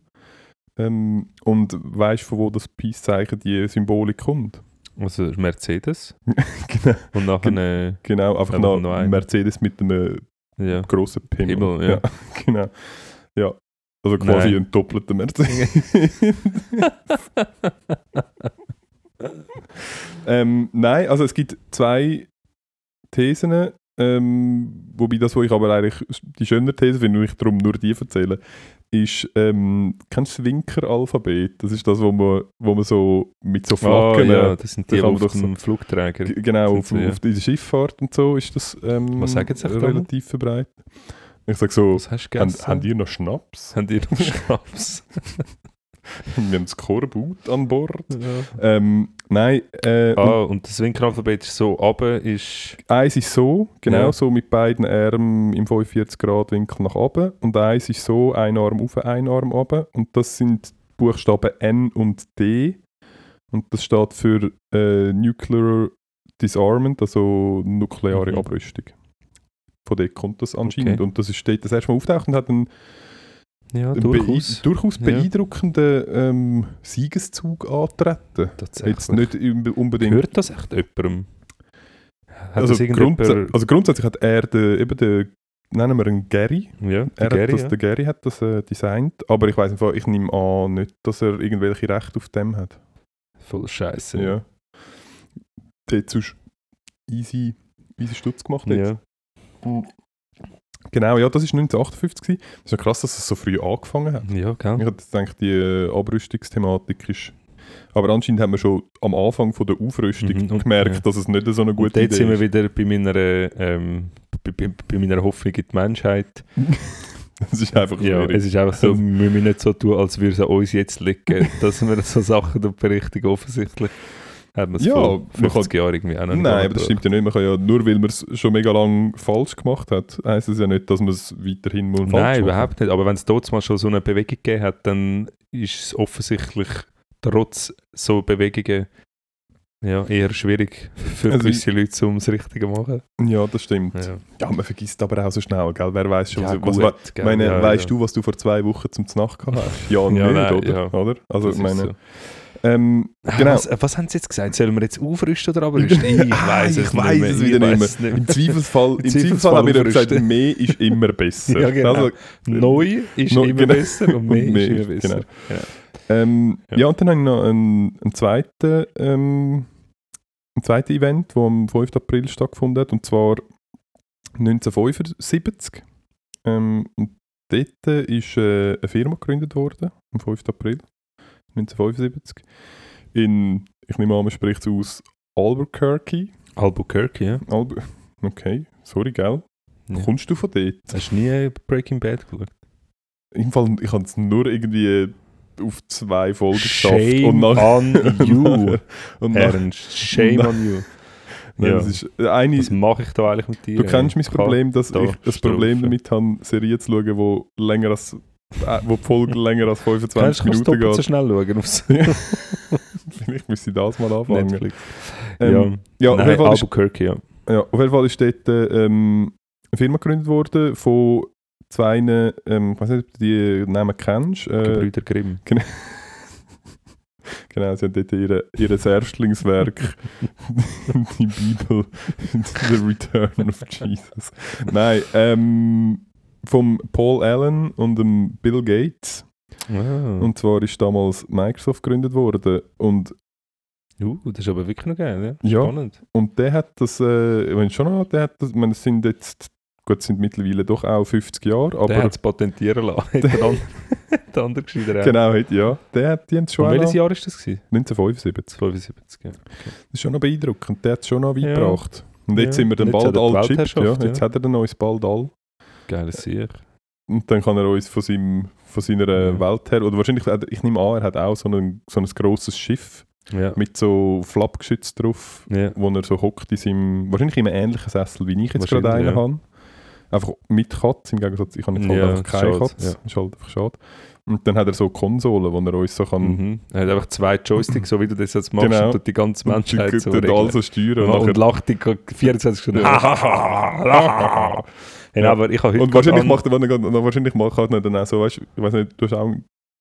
Ähm, und weißt du, von wo das Peace-Zeichen, die Symbolik kommt? Also Mercedes. <laughs> genau, Und nachher äh, genau, einfach noch noch. Mercedes mit einem ja. grossen Pimmel. Himmel, ja. <laughs> genau. Ja. Also quasi Nein. ein doppelter Mercedes. <laughs> ähm, nein, also es gibt zwei Thesen, ähm, wobei das, wo ich aber eigentlich die schönere These finde, und ich darum nur die erzähle, ist, ähm, kennst du das Winker-Alphabet? Das ist das, wo man, wo man so mit so Flaggen, ja, das sind die man auf doch so- dem Flugträger. Genau, auf, sie, ja. auf dieser Schifffahrt und so ist das ähm, Was sagen sie relativ verbreitet. Ich sage so, Was hast du haben, haben die noch Schnaps? Haben die noch <laughs> Schnaps? <laughs> Wir haben Skorbut an Bord. ja. Ähm, nein, äh, und Ah, und das Winkelalphabet ist so, aber ist... eins ist so, genau Ja. so mit beiden Armen im 45 Grad Winkel nach oben und eins ist so, ein Arm auf, ein Arm oben und das sind die Buchstaben N und D und das steht für äh, Nuclear Disarmament, also nukleare Mhm. Abrüstung. Von dort kommt das anscheinend Okay. und das ist dort das erste Mal auftaucht und hat dann Ja, durchaus. Be durchaus Ja. beeindruckenden ähm, Siegeszug antreten. Tatsächlich. Jetzt nicht unbedingt. Hört das echt jemandem? Hat also, grundsä also grundsätzlich hat er den, eben den, nennen wir ihn Gary. ja, Er Gary, hat das, ja. Der Gary hat das äh, designt, aber ich weiß ich nehme an nicht, dass er irgendwelche Rechte auf dem hat. Voll scheiße. Ja. Der hat sonst easy, easy Stutz gemacht. jetzt. Ja. Genau, ja, das war 1958. gewesen. Das ist ja krass, dass es so früh angefangen hat. ja, Ich gell? hätte jetzt gedacht, die äh, Abrüstungsthematik ist. Aber anscheinend haben wir schon am Anfang von der Aufrüstung Mhm, und- gemerkt, ja. dass es nicht so eine gute Idee sind wir ist. wieder bei meiner, ähm, bei, bei, bei meiner Hoffnung in die Menschheit. <laughs> Es ist einfach Ja, es ist einfach so, wir müssen nicht so tun, als würde es an uns jetzt liegen, <laughs> dass wir so Sachen berichtigen. Offensichtlich hat man es Ja, vor man 50 Jahren irgendwie auch noch Nein, nicht aber das stimmt ja nicht. Man kann ja, nur weil man es schon mega lang falsch gemacht hat, heisst es ja nicht, dass man es weiterhin muss falsch Nein, überhaupt nicht. Aber wenn es dort mal schon so eine Bewegung gegeben hat, dann ist es offensichtlich trotz so Bewegungen ja, eher schwierig für Also gewisse Leute, um das Richtige zu machen. Ja, das stimmt. Ja, Ja, man vergisst aber auch so schnell, gell? Wer weiß schon, ja, was, gut, was, gell, meine, ja, weißt ja. du, was du vor zwei Wochen zum Znacht gehabt hast? Ja, <laughs> nicht, nein, oder? ja. oder? Also, ich meine, so. Ähm, Ah, genau. Was, was haben sie jetzt gesagt? Sollen wir jetzt aufrüsten oder abrüsten? <laughs> Ich weiß es Ich weiss nicht es mehr. wieder Ich nicht es Im Zweifelsfall, <laughs> im Zweifelsfall Zweifelsfall habe ich ja gesagt, mehr ist immer besser. <laughs> Ja, genau. Also, Neu ist Neu- immer genau. besser und mehr, Und mehr ist immer besser. genau. Ja. ähm, Ja. ja. und dann habe ich noch einen, einen zweiten, ähm, ein zweites Event, das am 5. April stattgefunden hat, und zwar 1975. Ähm, und dort ist äh, eine Firma gegründet worden, am 5. April 1975. In, ich nehme an, man spricht es aus Albuquerque. Albuquerque, ja. Albu okay, sorry, gell? Ja. kommst du von dort? Hast du nie Breaking Bad geschaut? Im Fall, ich habe es nur irgendwie auf zwei Folgen geschafft. Shame und nach, on you, <laughs> und nach, Ernst. Shame on you. Nein, Ja. das ist äh, eine, Was mache ich da eigentlich mit dir? du kennst mein? Problem, dass da ich das Problem damit habe, Serien zu schauen, wo, länger als, wo die Folge länger als 25 Kannst du Minuten doppelt so geht. schnell schauen aufs <laughs> Vielleicht müsste ich das mal anfangen. Netflix? Ähm, ja, auf Nein, jeden Fall ist, Albuquerque, ja. ja, auf jeden Fall ist dort äh, ähm, eine Firma gegründet worden von zwei, ähm, ich weiß nicht, ob du die Namen kennst. Äh, Gebrüder Grimm. <laughs> Genau, sie haben dort ihre, ihr Erstlingswerk, <laughs> die Bibel, The Return of Jesus. Nein, ähm, vom Paul Allen und dem Bill Gates. Ah. Und zwar ist damals Microsoft gegründet worden. Und, uh, das ist aber wirklich noch geil, ja. Ja. Spannend. und der hat das, äh, ich meine schon noch, der hat das, ich meine, es sind jetzt, gut, sind mittlerweile doch auch 50 Jahre, der aber hat es patentieren lassen. <laughs> Der andere, der andere genau, ja, der hat, die schon Und welches Jahr war das? Gewesen? 1975. 75, ja. Das ist schon noch beeindruckend. Der hat es schon noch weit Ja. gebracht. Und jetzt Ja. sind wir dann bald all chippt. Ja, jetzt ja. hat er dann uns bald all. Geiles Sieg. Und dann kann er uns von, seinem, von seiner Ja. Welt her, oder wahrscheinlich, er- ich nehme an, er hat auch so ein, so ein grosses Schiff Ja. mit so Flappgeschütz drauf, ja. wo er so hockt in seinem, wahrscheinlich in einem ähnlichen Sessel, wie ich jetzt gerade einen habe. Einfach mit Katze, im Gegensatz, ich habe jetzt halt einfach keine ja. Ist halt einfach schade. Und dann hat er so Konsolen, wo er uns so kann... Mhm. Er hat einfach zwei Joysticks, so wie du das jetzt machst, Genau. und die ganze Menschheit so und regeln. also steuern. und, Und, und lacht die 24 Stunden. Ja. Ja, aber ich habe heute und wahrscheinlich macht er, grad- wahrscheinlich macht er dann auch so, weißt, ich weiß nicht, du hast auch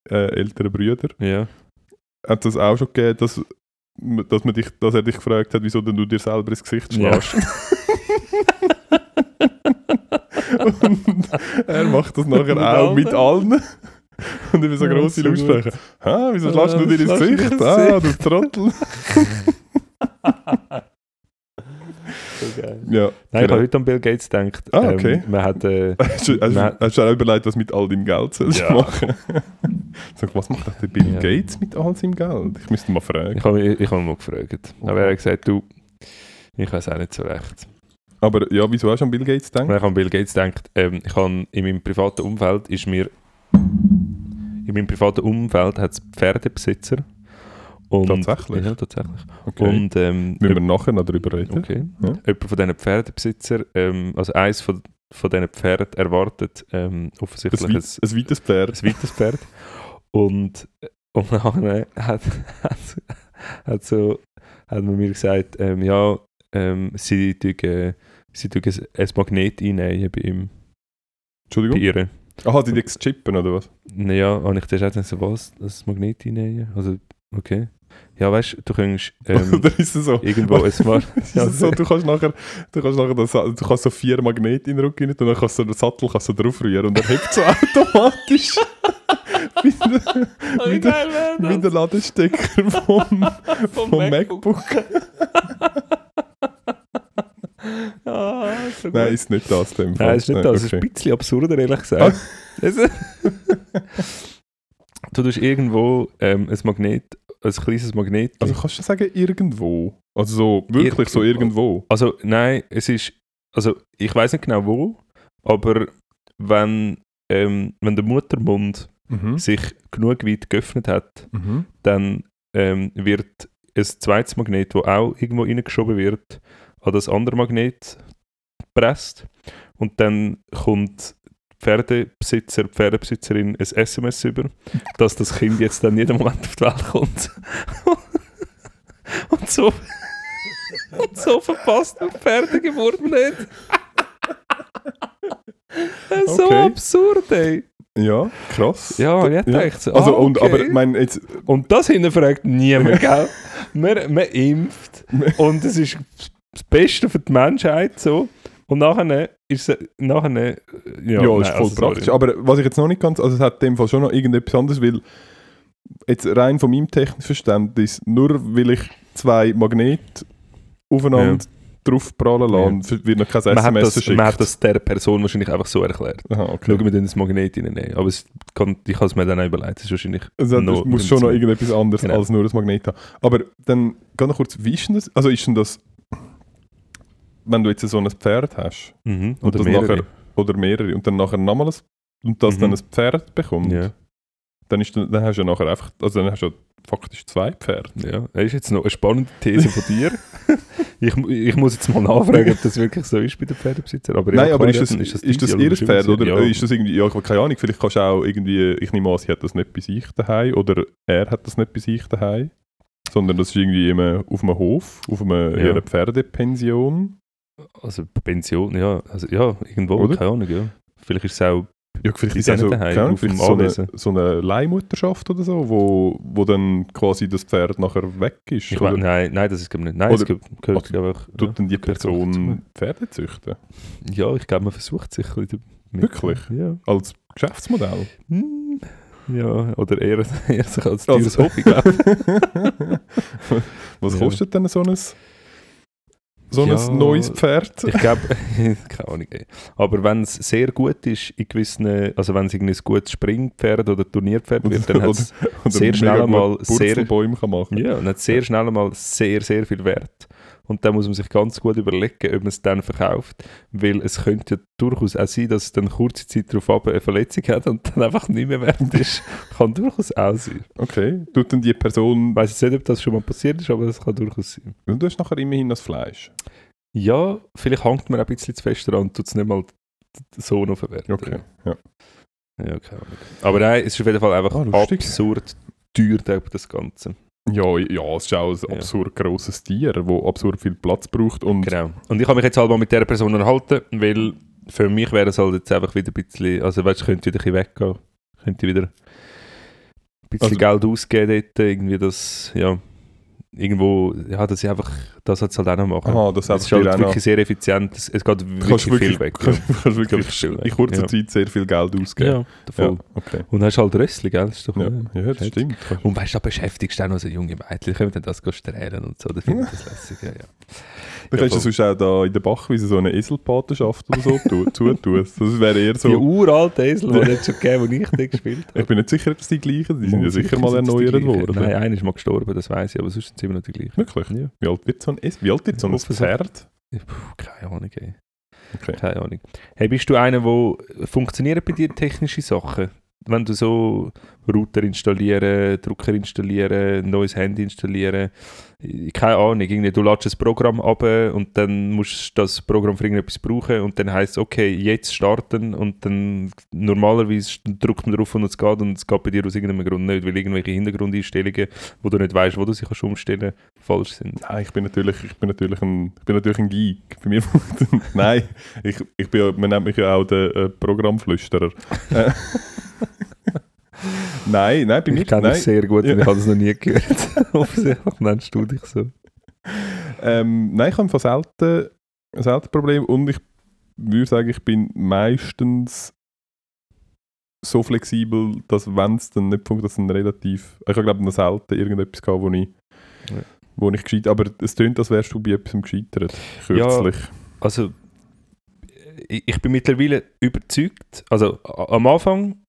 äh, ältere Brüder. Ja. Hat das auch schon gegeben, dass, dass, man dich, dass er dich gefragt hat, wieso denn du dir selber ins Gesicht Ja. schlägst? <laughs> und er macht das nachher auch mit allen. <laughs> Und über so Ja, grosse so Lautsprecher. Ha, wieso Ja, schlägst du dir ins Gesicht? Ah, du. Trottel. <laughs> <laughs> So geil. Ja, Nein, ich genau. habe heute an Bill Gates gedacht. Ah, okay. Ähm, man hat, äh, Hast du, hast, du- hast du auch überlegt, was mit all deinem Geld sollst Ja. machen? Sag, was macht der Bill Ja. Gates mit all seinem Geld? Ich müsste mal fragen. ich habe ich, ihn mal gefragt. Aber er hat gesagt, du, ich weiß auch nicht so recht. Aber ja, wieso hast du an Bill Gates gedacht? Wenn ich an Bill Gates denke, ähm, ich habe in meinem privaten Umfeld ist mir in meinem privaten Umfeld hat es Pferdebesitzer. Und, Tatsächlich? Ja, tatsächlich. Okay. Und ähm, Müssen wir nachher noch darüber reden? okay. Ja. jemand von diesen Pferdebesitzer, ähm, also eins von, von diesen Pferden erwartet ähm, Ein, offensichtlich wei ein, ein weites Pferd. ein weites Pferd. Und, und dann hat, hat, hat, so, hat man mir gesagt, ähm, ja, ähm, sie tun, äh, sie tun ein, ein Magnet einnehmen bei ihm, bei Entschuldigung? ihr. Aha, die Dicks chippen oder was? Naja, habe ich zuerst auch gedacht, so, was, das Magnet reinnehmen? Also, okay. Ja, weißt du, du kannst ähm, <laughs> oder ist es so? irgendwo ein <laughs> Smart... Ist es so, du kannst nachher, du kannst nachher das, du kannst so vier Magnete in den Rücken rein und dann kannst du so den Sattel kannst du drauf rühren und er hebt so <laughs> automatisch wie der, wie der, wie der Ladestecker vom, vom MacBook. Ah, so. Nein, ist nicht das. in dem Fall. Nein, es ist nicht das. Es ist Okay. ein bisschen absurder, ehrlich gesagt. Also, <laughs> du tust irgendwo ähm, ein Magnet, ein kleines Magnet. Also kannst du sagen, irgendwo? Also so, wirklich so irgendwo? Also nein, es ist, also ich weiß nicht genau wo, aber wenn, ähm, wenn der Muttermund Mhm. sich genug weit geöffnet hat, Mhm. dann ähm, wird ein zweites Magnet, das auch irgendwo reingeschoben wird, an das andere Magnet gepresst und dann kommt Pferdebesitzer, Pferdebesitzerin ein SMS über, dass das Kind jetzt dann jeden Moment auf die Welt kommt. und so und so verpasst man Pferdegeburt nicht. Das ist so Okay. absurd, ey. Ja, krass. Ja, ich Ja. dachte so, Also, ah, und, okay. aber ich meine, jetzt, Und das hinterfragt niemand, <laughs> gell? Man, man impft und es ist das Beste für die Menschheit so. Und nachher ist es, nachher, äh, ja, ja, nein, ist voll also, sorry. praktisch. Aber was ich jetzt noch nicht ganz, also es hat in dem Fall schon noch irgendetwas anderes, weil jetzt rein von meinem technischen Verständnis, nur weil ich zwei Magnete aufeinander drauf prallen lasse, wird noch kein Man hat, SMS das, verschickt. man hat das der Person wahrscheinlich einfach so erklärt. Aha, okay. Schauen wir dann das Magnet reinnehmen. Aber es kann, ich kann es mir dann auch überlegt. Das ist wahrscheinlich Also das noch- muss schon noch irgendetwas anderes Genau. als nur ein Magnet haben. Aber dann, ganz noch kurz, wie ist denn das? Also ist denn das, wenn du jetzt so ein Pferd hast, Mhm. und Oder das mehrere. nachher, oder mehrere, und dann nachher nochmal ein, und das Mhm. dann ein Pferd bekommt, Ja, dann, ist, dann hast du ja nachher einfach, also dann hast du ja faktisch zwei Pferde. ja. Das ist jetzt noch eine spannende These von dir. <laughs> ich, ich muss jetzt mal nachfragen, ob das wirklich so ist bei den Pferdebesitzern. Aber Nein, aber ist das, ist das, dein ihr biologische Pferd oder ja. ist das irgendwie, ja, ich habe keine Ahnung, vielleicht kannst du auch irgendwie, ich nehme an, sie hat das nicht bei sich daheim oder er hat das nicht bei sich daheim, sondern das ist irgendwie immer auf einem Hof, auf einer, Ja. Pferdepension. Also Pension, ja. Also, ja, irgendwo, Oder? keine Ahnung, ja. Vielleicht ist es auch Ja, vielleicht ist es denen so, daheim, vielleicht eine, so eine Leihmutterschaft oder so, wo, wo dann quasi das Pferd nachher weg ist. Ich oder mein, nein, nein, das ist glaub ich nicht. Nein, es Oder- ge- gehört oder einfach. tut dann die Person Pferde züchten? Ja, ich glaube, man versucht sich ein bisschen damit. Wirklich? Ja. Als Geschäftsmodell? Hm, Ja, oder eher, <laughs> eher sich als Also- teures Hobby, glaube ich. <laughs> Was Ja. kostet denn so ein, so ein Ja. neues Pferd? Ich glaube, <laughs> keine Ahnung. Aber wenn es sehr gut ist, in gewissen, also wenn es ein gutes Springpferd oder Turnierpferd wird, dann hat es <laughs> sehr schnell mal sehr- kann machen ja, und hat sehr schnell einmal sehr, sehr viel Wert. Und da muss man sich ganz gut überlegen, ob man es dann verkauft. Weil es könnte ja durchaus auch sein, dass es dann kurze Zeit darauf ab eine Verletzung hat und dann einfach nicht mehr wert ist. <laughs> kann durchaus auch sein. Okay. Tut dann die Person... Ich weiß jetzt nicht, ob das schon mal passiert ist, aber das kann durchaus sein. Du hast nachher immerhin das Fleisch. Ja, vielleicht hängt man auch ein bisschen zu fest dran und tut es nicht mal so noch verwerten. Okay. Ja. Ja, keine Ahnung. Aber nein, es ist auf jeden Fall einfach lustig. absurd teuer, das Ganze. Ja, ja, es ist auch ein Ja. absurd grosses Tier, das absurd viel Platz braucht und Genau. Und ich habe mich jetzt halt mal mit dieser Person unterhalten, weil für mich wäre es halt jetzt einfach wieder ein bisschen, also weißt du, könnte wieder ein bisschen weggehen. Könnte wieder ein bisschen Also- Geld ausgeben dort, irgendwie das, ja, irgendwo, ja, dass ich einfach das jetzt halt auch noch machen. Aha, das es ist halt noch- wirklich sehr effizient, es, es geht wirklich, kannst viel weg. ja. <laughs> kannst, wirklich Wirklich in kurzer ja. Zeit sehr viel Geld ausgeben. Ja, voll. Ja, okay. Und hast halt Rössli, gell? Das ist doch Ja, ja. ja das stimmt. Und weißt du, da beschäftigst du auch noch so junge Mädchen, die können dann das strählen und so, da finde ich <laughs> das lässig, ja, ja. Du Ja, du voll. sonst auch da in der Bachwiese so eine Eselpatenschaft oder so tu- <laughs> zutun. Das wäre eher Die so... uralten Esel, die es schon gegeben die ich da gespielt habe. Ich bin nicht sicher, ob es die gleichen Die sind ja sicher mal sind die erneuert worden. Nein, einer ist mal gestorben, das weiß ich, aber sonst sind sie immer noch die gleichen. Wirklich? Ja. Wie alt wird so ein, Es- wie alt wird so ein Pferd? Puh, keine Ahnung, ey. Okay. Keine Ahnung. Hey, bist du einer, wo funktionieren bei dir technische Sachen? wenn du so Router installieren, Drucker installieren, neues Handy installieren, keine Ahnung, irgendwie, du lädst ein Programm ab und dann musst du das Programm für irgendetwas brauchen und dann heißt es, okay, jetzt starten und dann normalerweise drückt man drauf und es geht und es geht bei dir aus irgendeinem Grund nicht, weil irgendwelche Hintergrundeinstellungen, wo du nicht weißt, wo du sie kannst umstellen falsch sind. Nein, ich bin natürlich, ich bin natürlich ein, ich bin natürlich ein Geek. Bei mir <laughs> Nein, ich, ich bin, man nennt mich ja auch den äh, Programmflüsterer. <laughs> Nein, nein, bei mir Ich kenne dich sehr gut Ja. und ich habe es noch nie gehört. <laughs> Offensichtlich nennst du dich so. Ähm, nein, ich habe selten, selten Probleme und ich würde sagen, ich bin meistens so flexibel, dass wenn es dann nicht funktioniert, dass dann relativ... Ich habe glaube noch selten irgendetwas gehabt, wo ich, Ja. wo ich gescheit... Aber es tönt, als wärst du bei etwas gescheitert. Kürzlich. Also, ich, ich bin mittlerweile überzeugt, also am Anfang,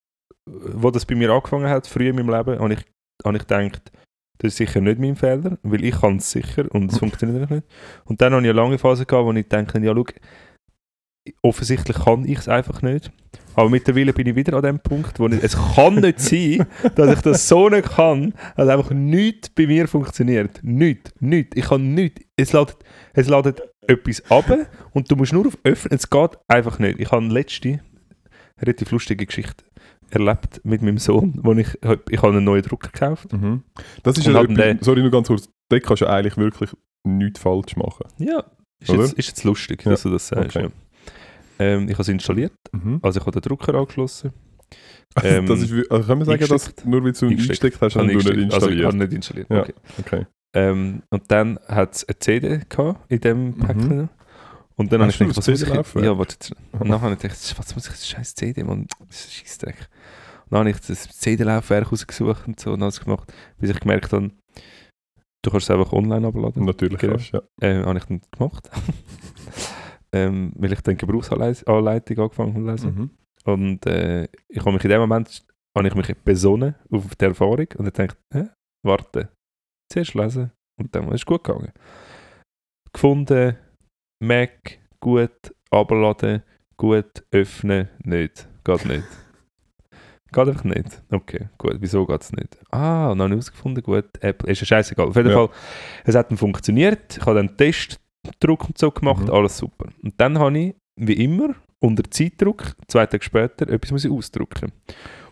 wo das bei mir angefangen hat, früh in meinem Leben, habe ich, habe ich gedacht, das ist sicher nicht mein Fehler, weil ich kann es sicher und es funktioniert einfach nicht. Und dann habe ich eine lange Phase gehabt, wo ich denke, ja schau, offensichtlich kann ich es einfach nicht. Aber mittlerweile bin ich wieder an dem Punkt, wo ich, es kann nicht sein, <laughs> dass ich das so nicht kann, dass einfach nichts bei mir funktioniert. Nichts, nichts. Ich kann nichts. Es ladet, es ladet etwas ab und du musst nur auf öffnen. Es geht einfach nicht. Ich habe letzte relativ lustige Geschichte erlebt mit meinem Sohn, wo ich, ich habe einen neuen Drucker gekauft. Mhm. Das ist ja etwas, sorry, nur ganz kurz, da kannst du eigentlich wirklich nichts falsch machen. Ja, ist, jetzt, ist jetzt lustig, Ja, dass du das sagst. okay. Ja. Ähm, ich habe es installiert, Mhm. also ich habe den Drucker angeschlossen. <laughs> Ähm, das ist, also können wir sagen, dass nur weil du ihn Eingesteckt. hast, Habe hast du nicht installiert. Also ich habe nicht installiert. Ja. Okay. okay. Ähm, und dann hat es eine CD gehabt in dem Mhm. Päckchen. Und dann habe <laughs> Hast ich gedacht, was muss ich? Ja, warte. Und dann habe ich gedacht, was muss ich scheiß CD, Mann? Das ist ein Scheissdreck. Und dann habe ich das CD-Laufwerk rausgesucht und so und alles gemacht, bis ich gemerkt habe, du kannst es einfach online abladen. Natürlich Genau. kannst ja. Ähm, habe ich dann gemacht. <laughs> ähm, weil ich dann Gebrauchsanleitung angefangen habe zu lesen. Mhm. Und äh, ich habe mich in dem Moment habe ich mich besonnen auf die Erfahrung und ich dachte, hä, warte, zuerst lesen und dann ist es gut gegangen. Gefunden, Mac, gut, abladen, gut, öffnen, nicht. Geht nicht. Geht einfach nicht. Okay, gut. Wieso geht es nicht? Ah, habe ich herausgefunden, gut, Apple, ist ja scheißegal. Auf jeden Ja. Fall, es hat dann funktioniert. Ich habe dann einen Testdruck und so gemacht, Mhm. alles super. Und dann habe ich, wie immer, unter Zeitdruck, zwei Tage später, etwas muss ich ausdrucken.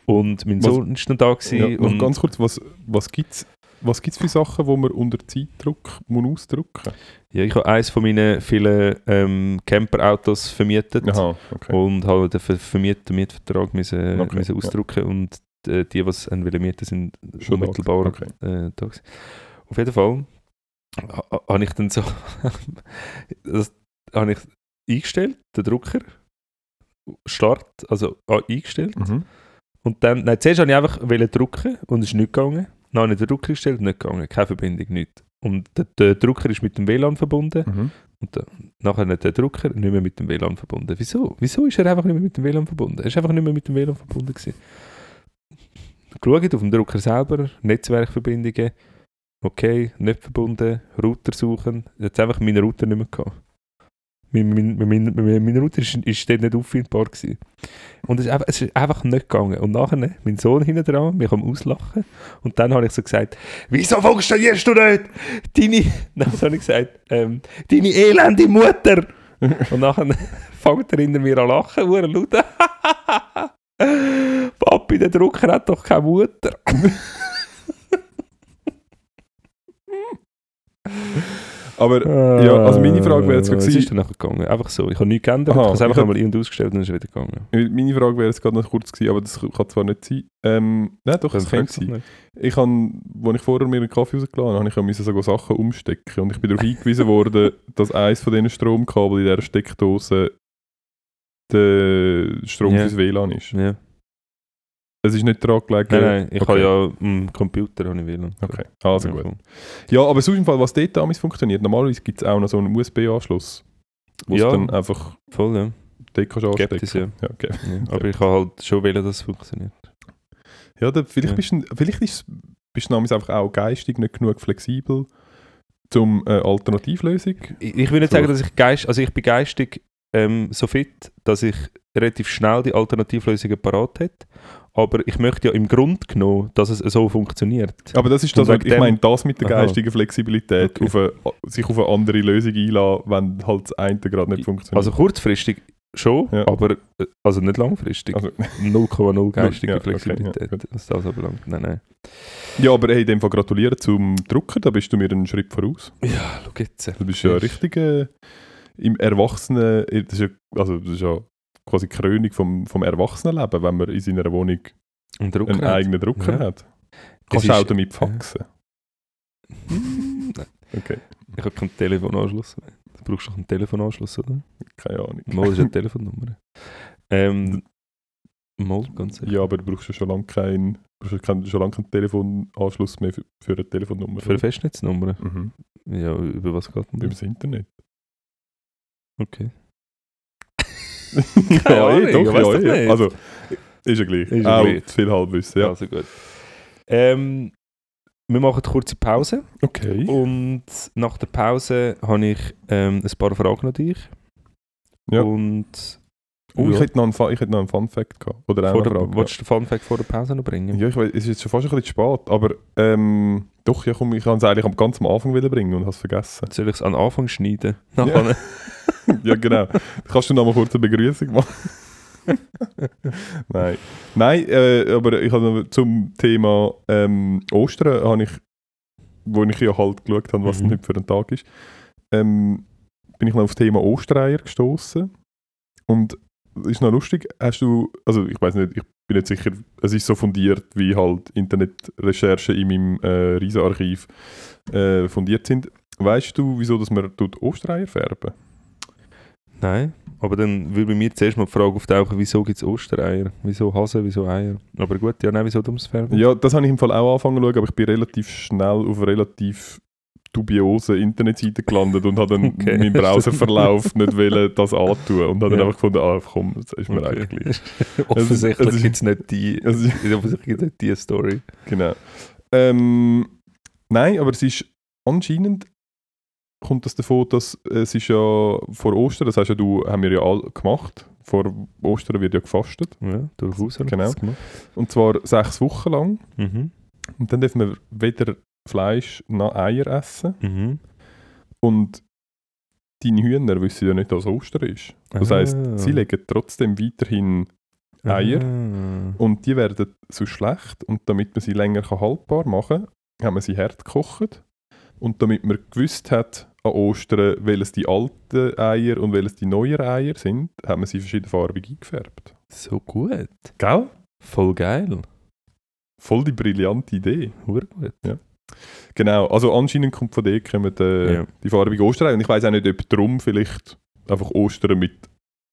Und mein Was- Sohn ist dann da gewesen Ja, noch und ganz kurz, was, was gibt es was gibt's für Sachen, die man unter Zeitdruck muss ausdrucken ja, ich habe eines von meinen vielen ähm, Camperautos vermietet Aha, okay. und habe den ver vermieteten Mietvertrag müssen, Okay, müssen ja. ausdrucken und äh, die, die es wollen mieten, sind Schon da unmittelbar Okay. äh, da. Auf jeden Fall ha- ha- habe ich dann so <laughs> das habe ich eingestellt, den Drucker Start, also ah, eingestellt Mhm. und dann, nein, zuerst habe ich einfach drucken und es ist nicht gegangen. Dann habe ich den Drucker eingestellt, nicht gegangen, keine Verbindung, nichts. Und der, der Drucker ist mit dem WLAN verbunden Mhm. und der, nachher nicht der Drucker nicht mehr mit dem WLAN verbunden. Wieso? Wieso ist er einfach nicht mehr mit dem WLAN verbunden? Er ist einfach nicht mehr mit dem WLAN verbunden gewesen. Geschaut auf dem Drucker selber, Netzwerkverbindungen, okay, nicht verbunden, Router suchen, jetzt einfach meinen Router nicht mehr gehabt. Mein, mein, mein, mein, mein Router ist, ist dort nicht auffindbar gewesen. Und es ist, einfach, es ist einfach nicht gegangen. Und nachher, mein Sohn hinten dran, mich am Auslachen. Und dann habe ich so gesagt, wieso funktionierst du nicht? Deine, <laughs> so habe ich gesagt, ähm, deine elende Mutter. <laughs> Und nachher fängt er hinter mir an lachen, hure laut. <laughs> Papi, der Drucker hat doch keine Mutter. Aber ja, also meine Frage wäre jetzt Es gewesen- ist dann nachher gegangen. Einfach so. Ich habe nichts geändert. Aha, ich habe es einfach hab- nochmal irgendwo ausgestellt und dann ist es wieder gegangen. meine Frage wäre jetzt gerade noch kurz gewesen, aber das kann zwar nicht sein. Ähm, nein, doch, das frag's doch sein. nicht. Ich habe, als ich vorher mir einen Kaffee rausgelassen habe, ich sogar Sachen umstecken. Und ich bin darauf hingewiesen worden, <laughs> dass eines von diesen Stromkabel in dieser Steckdose der Strom Ja. fürs WLAN ist. Ja. Es ist nicht daran gelegen. Nein, nein, ich okay. habe ja einen Computer, habe ich WLAN. Okay, also gut. Ja, aber sonst im Fall, was dort damals funktioniert, normalerweise gibt es auch noch so einen USB-Anschluss, wo Ja. dann einfach Voll, ja. dort kannst anstecken es, ja. Ja, okay. ja. Aber ich habe halt schon wollen, dass es funktioniert. ja da, vielleicht, Ja. Bist du, vielleicht ist, bist du damals einfach auch geistig nicht genug flexibel zum äh, Alternativlösung. Ich, ich will nicht So. sagen, dass ich geist, also ich bin geistig ähm, so fit, dass ich relativ schnell die Alternativlösungen parat hat. Aber ich möchte ja im Grunde genommen, dass es so funktioniert. Aber das ist das, ich dem- meine, das mit der Aha. geistigen Flexibilität, Okay. auf eine, sich auf eine andere Lösung einlassen, wenn halt das eine gerade nicht funktioniert. Also kurzfristig schon, Ja. aber äh, also nicht langfristig. Also- <laughs> 0,0 geistige Ja, okay, Flexibilität, ja, gut. was das anbelangt. Nein, nein. ja, aber hey, in dem Fall gratulieren zum Drucker, da bist du mir einen Schritt voraus. Ja, schau jetzt. Du bist ja richtig äh, im Erwachsenen, das ist ja, also das ist ja quasi die Krönung vom, vom Erwachsenenleben, wenn man in seiner Wohnung einen hat. eigenen Drucker Ja. hat. Kannst du auch damit faxen? Nein, Okay, <laughs> ich habe keinen Telefonanschluss mehr. Du brauchst doch einen Telefonanschluss, oder? keine Ahnung. Mal ist eine Telefonnummer. Ähm, mal, ganz sicher. Ja, aber du brauchst ja schon lange keinen schon lange keinen Telefonanschluss mehr für, für eine Telefonnummer. Für eine Festnetznummer? mhm. Ja, über was geht denn Über das? das Internet. Okay. Ja, Ahnung, eh, doch, ja, doch eh. nicht. Also, ist ja gleich. Ist ja gleich. zu viel Halbwissen, ja. Also gut. Ähm, wir machen eine kurze Pause Okay. und nach der Pause habe ich ähm, ein paar Fragen an dich. Ja. Und Oh, ich ja, hätte noch einen, Fun- ich hätte noch einen Fun Fact gehabt. Oder vor eine der, Frage. willst du den Fun Fact vor der Pause noch bringen? Ja, ich weiß, es ist jetzt schon fast ein bisschen spät, aber ähm, doch, ja, komm, ich kann es eigentlich am ganz am Anfang wieder bringen und habe es vergessen. Soll ich es an den Anfang schneiden? <laughs> Ja. Nachher- <laughs> ja, genau. Kannst du noch mal kurz eine Begrüßung machen? <laughs> Nein. Nein, äh, aber ich habe zum Thema ähm, Ostern, habe ich, wo ich ja halt geschaut habe, was Mhm. heute für ein Tag ist, ähm, bin ich noch auf das Thema Ostereier gestoßen und ist noch lustig, hast du, also ich weiß nicht, ich bin nicht sicher, es ist so fundiert, wie halt Internetrecherchen in meinem äh, Riesenarchiv äh, fundiert sind. Weißt du, wieso dass man tut Ostereier färben? Nein, aber dann würde bei mir zuerst mal die Frage auftauchen, wieso gibt es Ostereier? Wieso Hasen, wieso Eier? Aber gut, ja, nein, wieso dummes Färben? Ja, das habe ich im Fall auch angefangen zu schauen, aber ich bin relativ schnell auf relativ dubiose Internetseiten gelandet und habe dann <laughs> Okay. meinen Browserverlauf nicht <laughs> wollen, das antun und habe dann Ja. einfach gefunden, ah, komm, das ist mir Okay. eigentlich gleich. <laughs> offensichtlich gibt es nicht die, ist- offensichtlich nicht die Story. Genau. Ähm, nein, aber es ist anscheinend kommt das davon, dass es ist ja vor Ostern, das hast ja du, haben wir ja all gemacht. Vor Ostern wird ja gefastet. Ja, durchaus. habe ich Genau. gemacht. Und zwar sechs Wochen lang. Mhm. Und dann dürfen wir weder Fleisch noch Eier essen. Mhm. Und deine Hühner wissen ja nicht, dass Ostern ist. Das heisst, Ah. sie legen trotzdem weiterhin Eier. Ah. und die werden so schlecht. Und damit man sie länger haltbar machen kann, haben wir sie hart gekocht. Und damit man gewusst hat, an Ostern, welches die alten Eier und welches die neuen Eier sind, haben wir sie verschiedenfarbig eingefärbt. So gut. Gell? Voll geil. Voll die brillante Idee. Hure gut. Genau, also anscheinend kommt von dort kommen äh, Ja. die farbige Ostereier. Und ich weiß auch nicht, ob drum vielleicht einfach Ostern mit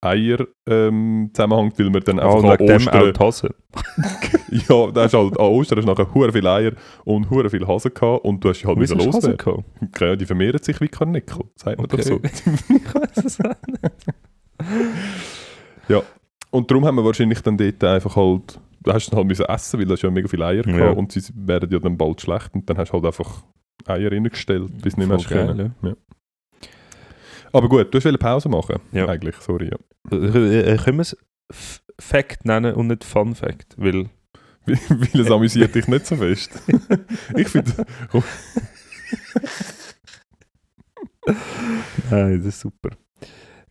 Eier ähm, zusammenhängt, weil man dann Ah, einfach und an wegen dem auch Ostern... <laughs> ja, da hast halt an Ostern hast du nachher hure viele Eier und hure viele Hasen gehabt und du hast halt wieder Hasen gehabt? Ja, die vermehren sich wie Karnickel, sagt man doch so. Okay. <laughs> ich weiß es nicht. Und darum haben wir wahrscheinlich dann dort einfach halt, du hast dann halt müssen essen, weil du hast ja mega viele Eier Ja. gehabt und sie werden ja dann bald schlecht und dann hast du halt einfach Eier reingestellt, bis du nicht mehr hast geil, können. Ja. Aber gut, du hast eine Pause machen, Ja. eigentlich, sorry. Ja. Äh, äh, Können wir es Fact nennen und nicht Fun Fact? Weil Weil <laughs> weil es amüsiert dich nicht so fest. <laughs> ich finde, Nein, das ist super.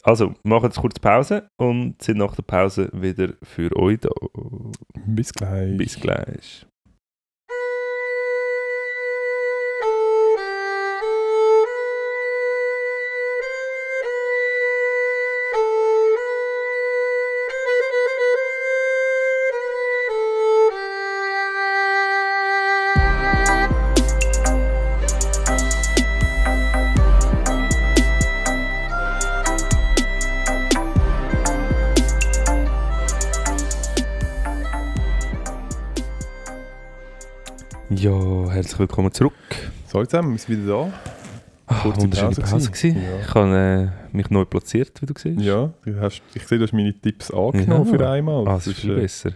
Also, machen jetzt kurz Pause und sind nach der Pause wieder für euch da. bis gleich. Bis gleich. Ja, herzlich willkommen zurück. So, haben wir es wieder da. Ah, Kurze wunderschöne Pause Pause gewesen. Ja. Ich habe äh, mich neu platziert, wie du siehst. Ja, du hast, ich sehe, du hast meine Tipps angenommen Ja. für einmal. Ah, das ist viel äh, besser.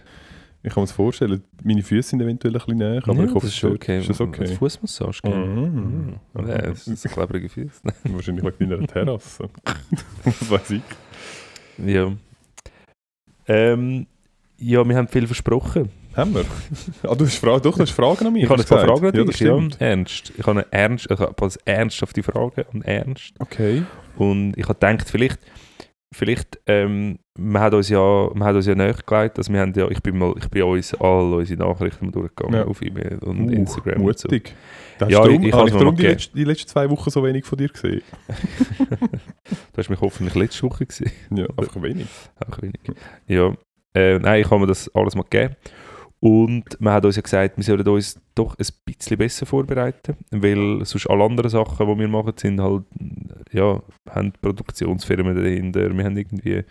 Ich kann mir das vorstellen, meine Füße sind eventuell ein bisschen näher, aber ja, ich hoffe, das ist okay. Ist das okay? Fußmassage, gell? Mhm. Mhm. Ja, das ist ein klebriger Fuß. <laughs> Wahrscheinlich wegen deiner Terrasse. Was <laughs> weiß ich. ja. Ähm, ja, wir haben viel versprochen. Haben wir? <laughs> Ah, du hast Fragen, doch, du hast Fragen an mich. Ich habe ein hast paar gesagt. Fragen an Ja, das dich. Ja, ernst. Ich habe eine ernst, ich habe eine ernsthafte Frage an Ernst. Okay. Und ich habe gedacht, vielleicht, vielleicht ähm, man hat uns ja, man hat uns ja nachgelegt, also wir haben ja, ich bin mal, ich bin uns alle unsere Nachrichten durchgegangen Ja. auf E-Mail und Uh, Instagram und so. Mutig. Hast Ja, du darum, ich- ich habe ich darum die, letzten, die letzten zwei Wochen so wenig von dir gesehen. <laughs> <laughs> Du hast mich hoffentlich letzte Woche gesehen. Ja, einfach wenig. Auch wenig. Ja, äh, nein, ich habe mir das alles mal gegeben. Und man hat uns ja gesagt, wir sollen uns doch ein bisschen besser vorbereiten, weil sonst alle anderen Sachen, die wir machen, sind halt, ja, haben Produktionsfirmen dahinter, wir haben irgendwie,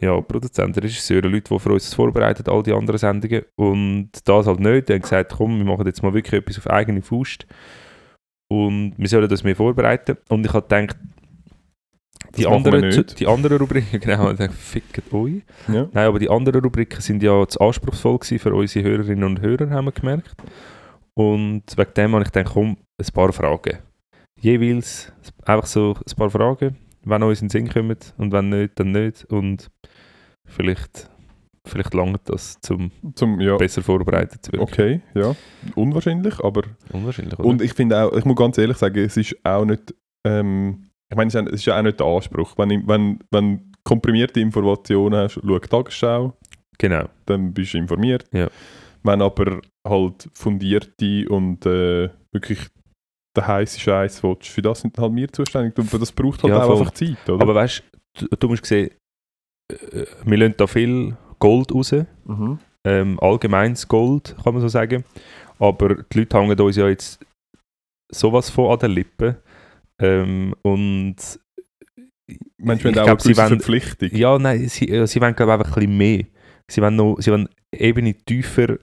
ja, Produzenten, Regisseure, Leute, die für uns das vorbereiten, all die anderen Sendungen. Und das halt nicht. Die haben gesagt, komm, wir machen jetzt mal wirklich etwas auf eigene Faust. Und wir sollen das mehr vorbereiten. Und ich habe gedacht, die anderen, die anderen Rubriken, <laughs> genau, dann fickt euch. Ja. Nein, aber die anderen Rubriken sind ja zu anspruchsvoll für unsere Hörerinnen und Hörer, haben wir gemerkt. Und wegen dem habe ich gedacht, komm, ein paar Fragen. Jeweils einfach so ein paar Fragen, wenn uns in den Sinn kommen und wenn nicht, dann nicht. Und vielleicht, vielleicht langt das, um Zum, ja. besser vorbereitet zu werden. Okay, ja. Unwahrscheinlich, aber. Unwahrscheinlich, oder? Und ich finde auch, ich muss ganz ehrlich sagen, es ist auch nicht. Ähm, ich meine, es ist ja- auch nicht der Anspruch. Wenn, ich- wenn, wenn komprimierte Informationen hast, schau die Tagesschau, genau. dann bist du informiert. Ja. Wenn aber halt fundierte und äh, wirklich der heiße Scheiß willst, für das sind halt wir zuständig. Und das braucht halt Ja, auch voll. einfach Zeit, oder? Aber weißt du, du musst sehen, äh, wir lassen da viel Gold raus. mhm. ähm, allgemeines Gold, kann man so sagen. Aber die Leute hängen uns ja jetzt sowas von an den Lippen. Ähm, und Meinst du, Ich wenn auch glaub, eine sie wollen- Verpflichtung? ja, nein, sie, sie wollen glaube ich einfach ein bisschen mehr. Sie wollen, noch, sie wollen Ebene tiefer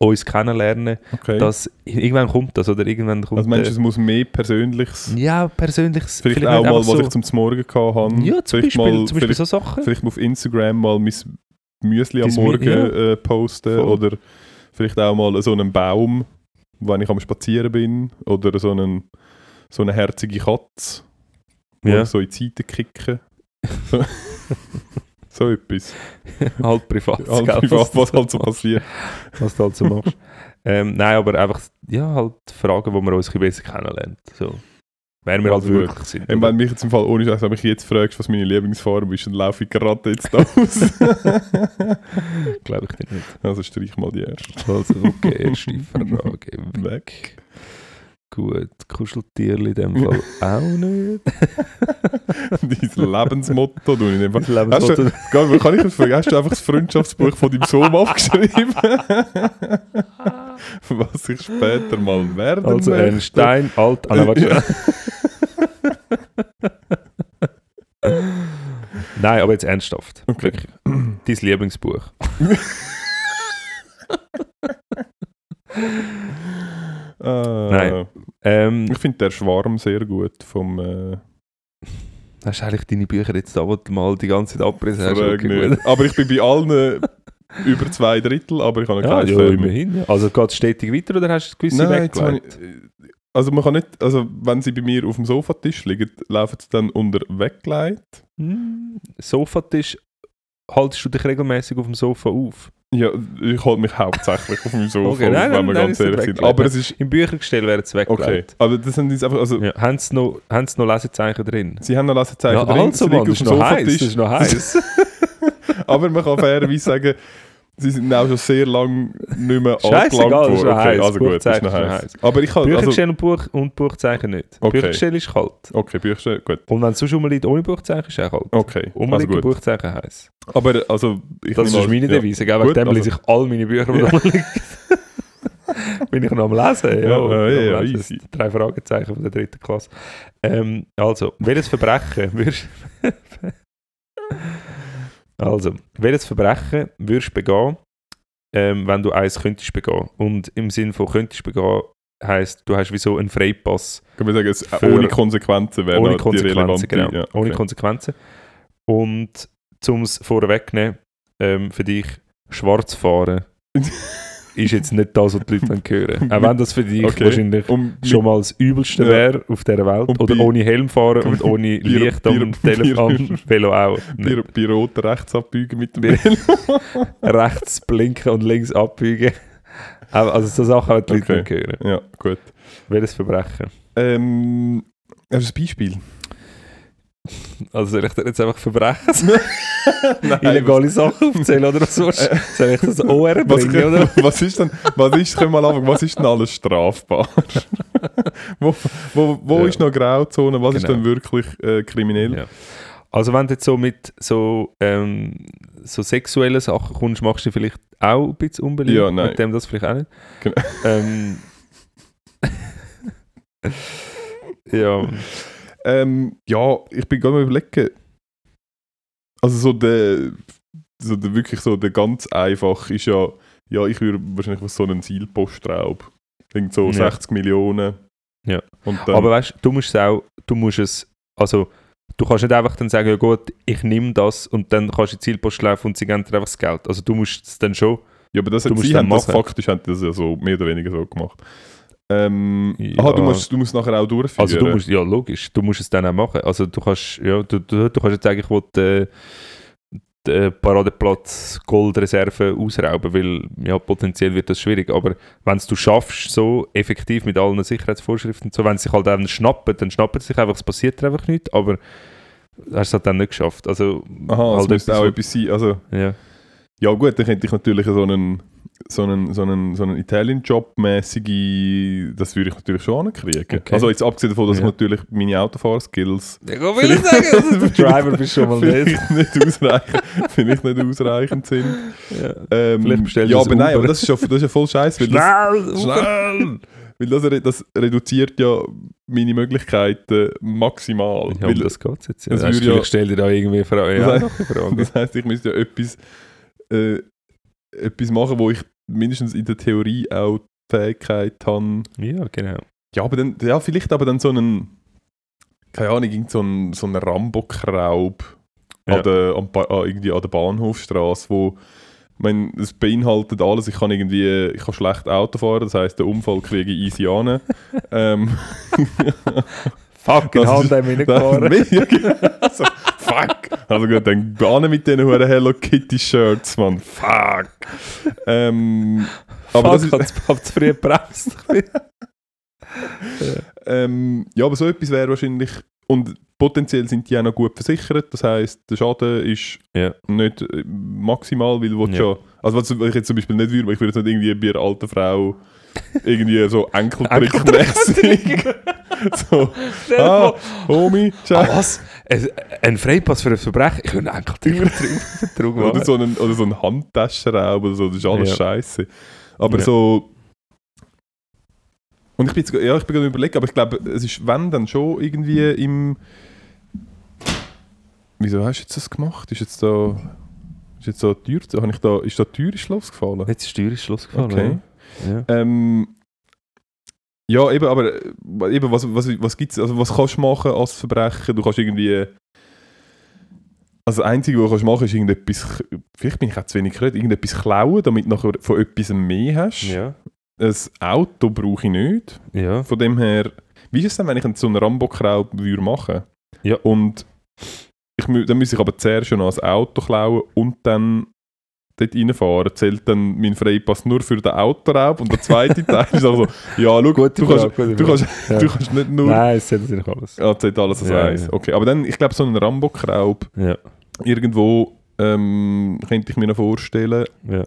uns kennenlernen. Okay. Dass, irgendwann kommt das oder irgendwann kommt also meinst du, es muss mehr Persönliches, ja, persönlich vielleicht, auch nicht mal, einfach was so, ich zum Morgen gehabt habe. Ja, zum vielleicht Beispiel, mal, zum Beispiel vielleicht, so Sachen. vielleicht mal auf Instagram mal mein Müsli am Morgen ja. äh, posten Voll. oder vielleicht auch mal so einen Baum, wenn ich am Spazieren bin oder so, einen, so eine herzige Katze, wo Ja. so in die Seite kicken. So, <laughs> so etwas. <laughs> halt privat. Halt privat, was halt so passiert. was du halt so machst. ähm, nein, aber einfach, ja, halt Fragen, wo man uns ein bisschen besser kennenlernt. So. Wer wir halt Also wirklich sind. Und wenn mich jetzt im Fall ohne Scheiß, wenn mich jetzt fragst, was meine Lieblingsfarbe ist, dann laufe ich gerade jetzt da aus. <laughs> Glaube ich dir nicht. also streich mal die erste. Also, okay, erste Frage. Weg. Gut, Kuscheltierli in dem Fall <laughs> auch nicht. <laughs> Dein Lebensmotto, du in dem Fall. Lebensmotto- du, Gell, kann ich das fragen? Hast du einfach das Freundschaftsbuch von deinem Sohn abgeschrieben? <laughs> Was ich später mal werden Also möchte. Einstein, alt, Anna, warte Ja. Nein, aber jetzt ernsthaft. Okay. Dein Lieblingsbuch. Ah, Nein. Ähm, Ich finde der Schwarm sehr gut vom äh, hast du eigentlich deine Bücher jetzt da, wo du mal die ganze Zeit abgerissen hast? Okay. Aber ich bin bei allen <laughs> über zwei Drittel, aber ich habe noch Ja, kein ja, Fan. immerhin. Ja. Also geht es stetig weiter oder hast du gewisse Nein, weggelegt? ich, also man kann nicht, also wenn sie bei mir auf dem Sofatisch liegen, laufen sie dann unter weggelegt. Hm, Sofatisch, haltest du dich regelmäßig auf dem Sofa auf? Ja, ich halte mich hauptsächlich auf dem Sofa, Okay, nein, wenn wir ganz ehrlich sind. Aber es ist Im Büchergestell werden sie okay. weggelegt. Aber das sind jetzt einfach, also Ja. Haben sie noch, haben sie noch Lesezeichen drin? sie haben noch Lesezeichen Ja, drin, also Mann, das ist noch heiß. Das ist noch heiß. Aber man kann fairerweise sagen, sie sind auch schon sehr lange nicht mehr angelangt worden. heiß. also gut, ist noch heiß. Aber ich kann, also, Büchergestell und, Buch, und Buchzeichen nicht. Okay. Büchergestell ist kalt. okay, Bücher, gut. Und wenn es sonst rumliegt ohne Buchzeichen, ist es auch kalt. Okay, also Rumliegen gut. Buchzeichen heiß. Aber also, ich Das ist meine ja. Devise. gell? Wegen dem also- lese ich all meine Bücher, die rumliegen. <laughs> Bin ich noch am Lesen? Ja, Ja, ja, ja, Lesen. Drei Fragezeichen von der dritten Klasse. Ähm, also, welches Verbrechen würdest <laughs> Also, welches Verbrechen würdest du begehen, ähm, wenn du eins könntest begehen? Und im Sinn von könntest begehen, heisst, du hast wie so einen Freipass Kann man sagen, es, Für- ohne Konsequenzen wäre ohne Konsequenzen, genau. Ja, Ohne okay. Konsequenzen. Und um es vorwegnehmen, ähm, für dich schwarz fahren <laughs> ist jetzt nicht das, was die Leute dann hören. Auch wenn das für dich Okay. wahrscheinlich Und schon mal das Übelste Ja. wäre auf dieser Welt. Und Oder bei- ohne Helm fahren und ohne bei- Licht am bei- Telefon, am Velo auch. bei roten rechts abbiegen mit dem Velo. <laughs> Rechts blinken und links abbiegen. Also so Sachen die Leute Okay. nicht hören. Ja, gut. Welches Verbrechen? Ähm, du ein Beispiel? Also soll ich dir jetzt einfach Verbrechen, <laughs> Nein, <laughs> illegale Sachen aufzählen oder was willst du? <laughs> Soll ich das OR Was, bringen, oder? was ist denn, was ist, können wir mal anfangen, was ist denn alles strafbar? wo wo, wo Ja. ist noch Grauzone, was ist Genau. denn wirklich äh, kriminell? Ja. Also wenn du jetzt so mit so, ähm, so sexuellen Sachen kommst, machst du vielleicht auch ein bisschen unbeliebt. Ja, nein. Mit dem das vielleicht auch nicht. Genau. Ähm, ja, Ähm, ja, ich bin gerade mal überlegen. Also so der, so der wirklich so der ganz einfach ist ja, ja, ich würde wahrscheinlich was so einen Zielpostraub. Irgend so Ja. 60 Millionen. Ja. Aber weißt du, musst es auch, du musst es, also du kannst nicht einfach dann sagen, ja gut, ich nehme das und dann kannst du die Zielpost laufen und sie geben dir einfach das Geld. Also du musst es dann schon, ja, aber das du hat, sie haben das faktisch haben das ja so mehr oder weniger so gemacht. Ähm, Ja. Aha, du musst, du musst nachher auch durchführen. also du musst, ja logisch, du musst es dann auch machen. Also du kannst, ja, du, du, du kannst jetzt sagen, ich will äh, den Paradeplatz Goldreserve ausrauben, weil ja, potenziell wird das schwierig. Aber wenn es du schaffst, so effektiv mit allen Sicherheitsvorschriften so, wenn sie sich halt dann schnappen, dann schnappen sie sich einfach, es passiert einfach nichts, aber hast es halt dann nicht geschafft. Also Aha, halt müsste auch etwas sein. Also, ja. Ja gut, dann könnte ich natürlich so einen so einen, so einen, so einen Italien-Job-mäßige, das würde ich natürlich schon ankriegen. Okay. Also jetzt abgesehen davon, dass Ja. ich natürlich meine Autofahrskills Ich will nicht sagen, dass <laughs> du Driver bist schon mal nicht. vielleicht nicht ausreichend, vielleicht nicht ausreichend sind. Ja. Ähm, Vielleicht bestellst ja, du aber ein nein, aber das ist ja, das ist ja voll scheiße. Weil das, Schnell! schnell! Weil das, re- das reduziert ja meine Möglichkeiten maximal. Ja, weil, das geht jetzt. Ja. das Das würde ja- ich stell dir da irgendwie Fragen. Das Ja, heißt- Frage. <laughs> Das heisst, ich müsste ja etwas, äh, etwas machen, wo ich mindestens in der Theorie auch die Fähigkeit habe. ja, genau. Ja, aber dann, ja, vielleicht aber dann so einen, keine Ahnung, irgend so einen, so einen Rambo-Kraub Ja. an der, an, Ba- an, irgendwie an der Bahnhofstraße, wo ich meine, es beinhaltet alles. Ich kann irgendwie, ich kann schlecht Auto fahren, das heisst, den Unfall kriege ich easy an. <laughs> ähm, <laughs> Fuck, in Das Hand ist- haben wir nicht gefahren. Ja, genau. <laughs> also, fuck! Also gut, dann bahnen mit diesen huren Hello Kitty Shirts, man. Fuck! Ähm, aber das Fuck, ist, hat's hat's zu früh gebremst. <laughs> ähm, ja, aber so etwas wäre wahrscheinlich. Und potenziell sind die auch noch gut versichert. Das heisst, der Schaden ist Ja. nicht äh, maximal, weil du Ja. ja. Also, was ich jetzt zum Beispiel nicht würde, weil ich würde jetzt nicht irgendwie bei einer alten Frau irgendwie so Enkeltrickmäßig. <laughs> so, ah, Homie, Ah, ciao. was? Ein, Freipass für ein Verbrechen? Ich würde einen Enkeltrick <laughs> Oder so einen, oder so einen Handtaschenraub oder so, das ist alles Ja. scheiße. Aber Ja. so. Und ich bin jetzt, ja, ich bin gerade überlegen, aber ich glaube, es ist, wenn, dann schon irgendwie im. Wieso hast du jetzt das gemacht? Ist jetzt da. Ist jetzt da die Tür, habe ich da, ist da die Tür ins Schloss gefallen? Jetzt ist die Tür ins Schluss gefallen. Okay. Ja. Ähm, ja, eben, aber äh, eben, was, was, was gibt's, also was kannst du machen als Verbrechen? Du kannst irgendwie. Also das Einzige, was du kannst machen ist irgendetwas, vielleicht bin ich auch zu wenig geredet, irgendetwas klauen, damit du nachher von etwas mehr hast. Ja. Ein Auto brauche ich nicht. Ja. Von dem her, wie ist es denn, wenn ich so einen Rambo-Kraub würde machen Ja. Und ich, dann muss ich aber zuerst schon noch ein Auto klauen und dann dort reinfahren. Zählt dann mein Freipass nur für den Autoraub und der zweite Teil ist also, ja, schau, Gute du, Frage, kannst, du, kannst, Ja. du kannst nicht nur... Nein, es zählt natürlich alles. Ja, zählt alles als Ja, eins. ja. Okay, aber dann, ich glaube, so einen Rambo-Kraub Ja. irgendwo ähm, könnte ich mir noch vorstellen, ja.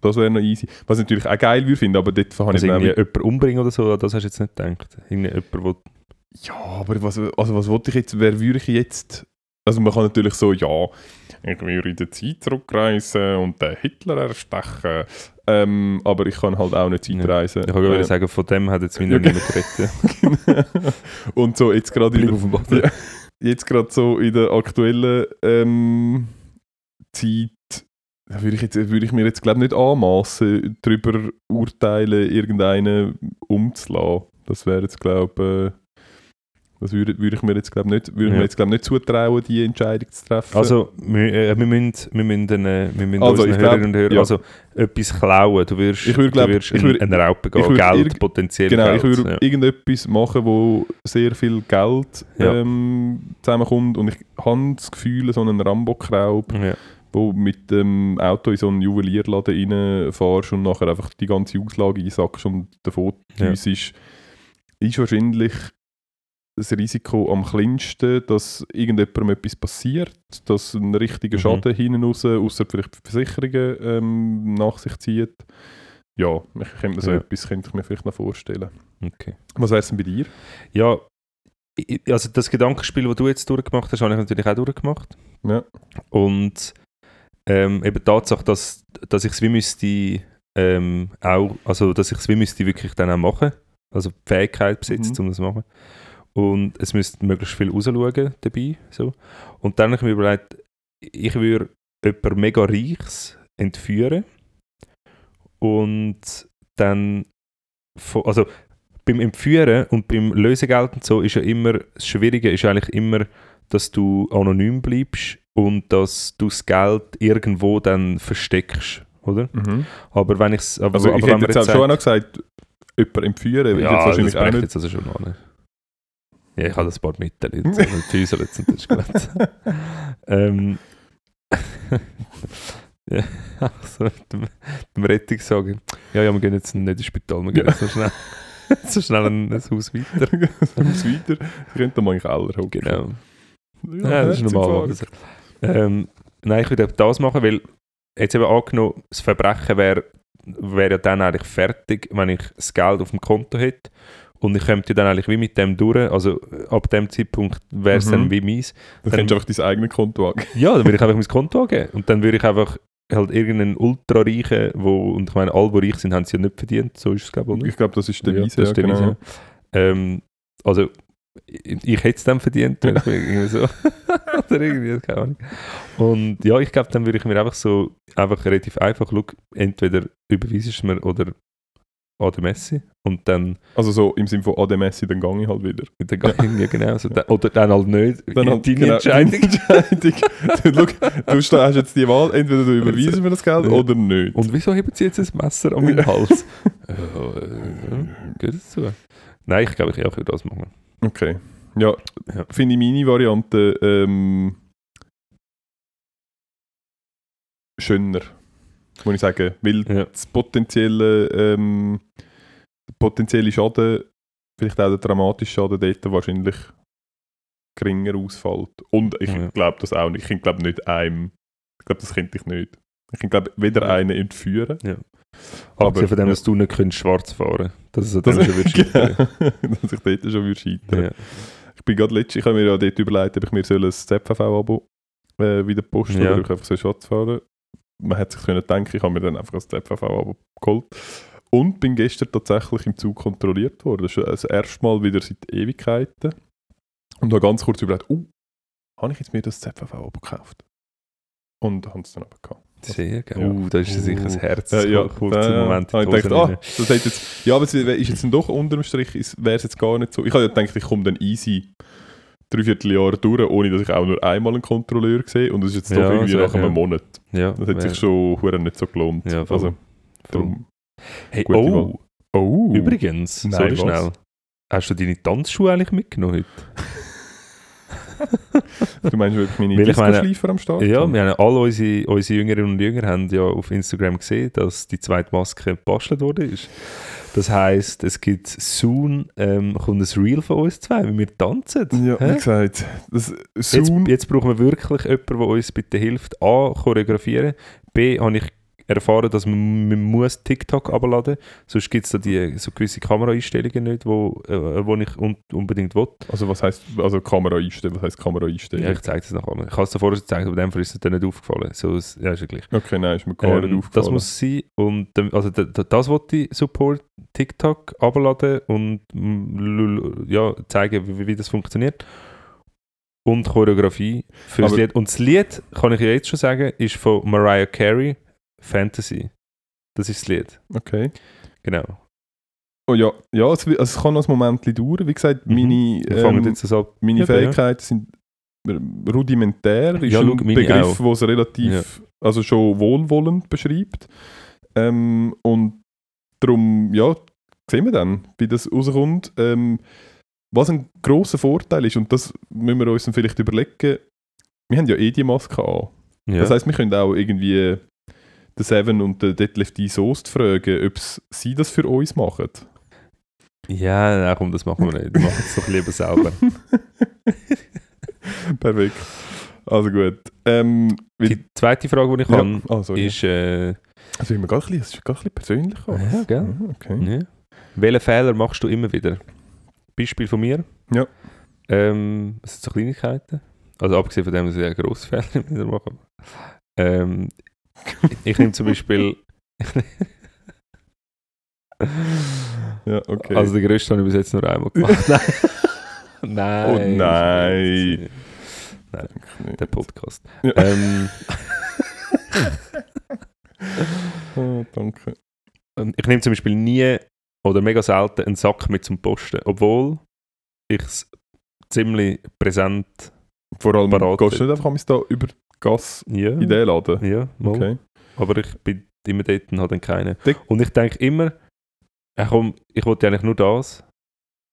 das wäre noch easy. Was ich natürlich auch geil würde finden, aber dort habe ich Also auch irgendwie jemanden umbringen oder so, das hast du jetzt nicht gedacht. Irgendwie jemand, wo... Ja, aber was, also was wollte ich jetzt, wer würde ich jetzt... Also man kann natürlich so, ja, ich würde in der Zeit zurückreisen und den Hitler erstechen. Ähm, aber ich kann halt auch nicht Ja. Zeitreisen. Ich kann gerade Äh, sagen, von dem hat jetzt wieder Ja, niemand geredet. <laughs> und so jetzt gerade in der. Ja. jetzt gerade so in der aktuellen ähm, Zeit würde ich, jetzt, würde ich mir jetzt glaube nicht anmaßen, darüber urteilen, irgendeinen umzulassen. Das wäre jetzt glaube Das würde, würde ich mir jetzt glaube nicht, würde Ja. mir jetzt glaub nicht zutrauen, die Entscheidung zu treffen. Also, wir, äh, wir müssen, wir müssen, äh, wir müssen Also, unseren Hörerinnen und Hörern ja. also, etwas klauen. Du wirst, Ich würd glaub- du wirst ich in würd- eine Raupe gehen, würd Geld, potenziell genau, Geld. ich würde ja. irgendetwas machen, wo sehr viel Geld ähm, zusammenkommt und ich habe das Gefühl, so einen Rambo-Kraub, wo mit dem Auto in so einen Juwelierladen reinfährst und nachher einfach die ganze Auslage einsackst und davon Ja. ist wahrscheinlich das Risiko am kleinsten, dass irgendjemandem etwas passiert, dass ein richtiger Mhm. Schaden hinten raus, außer vielleicht Versicherungen ähm, nach sich zieht. Ja, ich könnte mir so Ja. etwas könnte ich mir vielleicht noch vorstellen. Okay. Was wäre es denn bei dir? Ja, also das Gedankenspiel, das du jetzt durchgemacht hast, habe ich natürlich auch durchgemacht. Ja. Und ähm, eben die Tatsache, dass, dass ich es wie müsste ähm, auch, also dass ich es wie müsste wirklich dann auch machen, also die Fähigkeit besitzt, Mhm. um das zu machen. Und es müsste möglichst viel rausschauen dabei. So. Und dann habe ich mir überlegt, ich würde jemanden mega Reichs entführen und dann, von- also beim Entführen und beim Lösegeld und so ist ja immer, das Schwierige ist eigentlich immer, dass du anonym bleibst und dass du das Geld irgendwo dann versteckst, oder? Mhm. Aber wenn ich's, aber, Also aber ich wenn hätte jetzt auch schon noch gesagt, jemanden entführen, ja, jetzt das wahrscheinlich auch ich nicht. jetzt also schon an. Ja, ich habe ein paar Mittel jetzt, und Füße jetzt und das ist gut. <laughs> ähm, ja, so mit dem, dem Rettungssagen. Ja, ja, wir gehen jetzt nicht ins Spital, wir gehen jetzt so schnell, <laughs> so schnell ein, ein Haus weiter. Muss weiter. Ich könnte mal in den Keller hocken. Genau. Ja, Ja, das ist normal. Herzinfarkt. Ähm, nein, ich würde das machen, weil jetzt eben angenommen, das Verbrechen wäre wär ja dann eigentlich fertig, wenn ich das Geld auf dem Konto hätte. Und ich könnte ja dann eigentlich wie mit dem durch. Also ab dem Zeitpunkt wäre es Mhm. dann wie meins. Dann Dann- könntest du einfach dein eigenes Konto angeben. <laughs> Ja, dann würde ich einfach mein Konto angeben. Und dann würde ich einfach halt irgendeinen Ultra-Reichen, wo, und ich meine, alle, die reich sind, haben es ja nicht verdient. So ist es, glaube ich? Ich glaube, das ist der Ja, Weise. das ist der genau. Ähm, also, ich, hätte es dann verdient, wenn ich irgendwie so. <laughs> Oder irgendwie, keine Ahnung. Und ja, ich glaube, dann würde ich mir einfach so, einfach relativ einfach, schau, entweder überweisest du mir oder an der Messe und dann, Also so im Sinne von an der Messe, dann gehe ich halt wieder. <laughs> dann gehe ich irgendwie genau so. Dann, oder dann halt nicht. Dann halt, deine genau, Entscheidung. Entscheidung. <laughs> du, hast jetzt die Wahl, entweder du überweisest mir das Geld Ja. oder nicht. Und wieso heben sie jetzt ein Messer an meinen Hals? ja, <laughs> äh, geht das so? Nein, ich glaube, ich auch würde das machen. Okay. Ja, Ja. finde ich meine Variante ähm, schöner, muss ich sagen. Weil Ja. das potenzielle, ähm, der potenzielle Schaden, vielleicht auch der dramatische Schaden dort wahrscheinlich geringer ausfällt. Und ich Ja. glaube das auch nicht. Ich glaube nicht einem, ich glaube, das könnte ich nicht. Ich glaube weder Ja. einen entführen. Aber Aber- von dem, ja. dass du nicht könntest schwarz fahren Das ist Das, dann schon <laughs> genau, dass ich dort schon würde scheitern. ja. Ich bin gerade letztens, ich habe mir ja dort überlegt, ob ich mir soll ein ZVV-Abo äh, wieder posten Ja. oder ob ich einfach so schwarz fahren Man hätte sich können denken, ich habe mir dann einfach ein ZVV-Abo geholt. Und bin gestern tatsächlich im Zug kontrolliert worden. Das ist das erste Mal wieder seit Ewigkeiten. Und habe ganz kurz überlegt, uh, habe ich jetzt mir das ZVV-Abo gekauft? Und habe es dann aber gehabt. Sehr geil. Ja. Uh, da ist sicher ein Herz. Ja, ja, kurzer ja, Moment ja. in Ich dachte, ah, das hat jetzt, ja, aber es ist jetzt doch unterm Strich, wäre es jetzt gar nicht so. Ich habe ja gedacht, ich komme dann easy dreiviertel Jahre durch, ohne dass ich auch nur einmal einen Kontrolleur sehe. Und das ist jetzt doch Ja, irgendwie nach einem ja. Monat. Ja, Das hat sich schon nicht so gelohnt. Ja, voll. also, darum. Hey, gute oh, Oh, übrigens, Nein, sorry was? schnell. Hast du deine Tanzschuhe eigentlich mitgenommen heute? <laughs> Du meinst wirklich meine Disco-Schleifer am Start? Ja, wir haben alle unsere, unsere Jüngerinnen und Jünger haben ja auf Instagram gesehen, dass die zweite Maske gebastelt wurde. Ist. Das heisst, es gibt soon ähm, kommt ein Reel von uns zwei, wie wir tanzen. Ja, Hä? wie gesagt, das Jetzt, soon, jetzt brauchen wir wirklich jemanden, der uns bitte hilft, A, choreografieren, B, habe ich erfahren, dass man, man muss TikTok abladen sonst gibt es da die, so gewisse Kameraeinstellungen nicht, wo, äh, wo ich un unbedingt will. also was heisst, also Kamera einstellen, was heisst Kamera einstellen? Ja, ich zeige es nachher. Ich habe es dir vorher gezeigt, aber dem Fall ist es dir nicht aufgefallen. So, es- ja, ist ja gleich. Okay, nein, ist mir gar nicht Ähm, aufgefallen. das muss sein. Und also da- da- das wollte ich Support TikTok abladen und ja, zeigen, wie, wie das funktioniert. Und Choreografie für das Lied. Und das Lied, kann ich ja jetzt schon sagen, ist von Mariah Carey, Fantasy. Das ist das Lied. Okay. Genau. Oh ja, ja es, es kann noch ein Moment dauern. Wie gesagt, Mhm. meine, ähm, meine Ja, Fähigkeiten sind rudimentär. Ist Ja, ein schau, meine Begriff, der es relativ, also schon wohlwollend beschreibt. Ähm, und darum, ja, sehen wir dann, wie das rauskommt. Ähm, was ein grosser Vorteil ist, und das müssen wir uns dann vielleicht überlegen, wir haben ja eh die Maske an. Ja. Das heisst, wir können auch irgendwie den Seven und den Deadlift D. Soest fragen, ob sie das für uns machen. ja, nein, komm, das machen wir nicht. Wir machen es doch lieber selber. <laughs> Perfekt. Also gut. Ähm, Die zweite Frage, die ich ja, habe, sorry. ist. Äh, Also, immer gerade ein bisschen, ist gerade ein bisschen persönlich. alles. Ja, gell? Ah, Okay. ja. Welchen Fehler machst du immer wieder? Beispiel von mir. Ja. Ähm, das sind so Kleinigkeiten. Also abgesehen von dem, dass ich einen grossen <laughs> Fehler wieder mache. Ähm, ich nehme zum Beispiel. <laughs> Ja, okay. Also den grössten habe ich bis jetzt nur einmal gemacht. <laughs> nein. Oh nein. nein. Nein, der Podcast. Ja. Ähm, Ah, <laughs> danke. und ich nehme zum Beispiel nie oder mega selten einen Sack mit zum Posten, obwohl ich es ziemlich präsent. Vor allem, Parat gehst du nicht einfach da über Gas Ja, in den Laden? ja mal. Okay. aber ich bin immer dort und habe dann keinen. Und ich denke immer, ja, komm, ich wollte eigentlich nur das,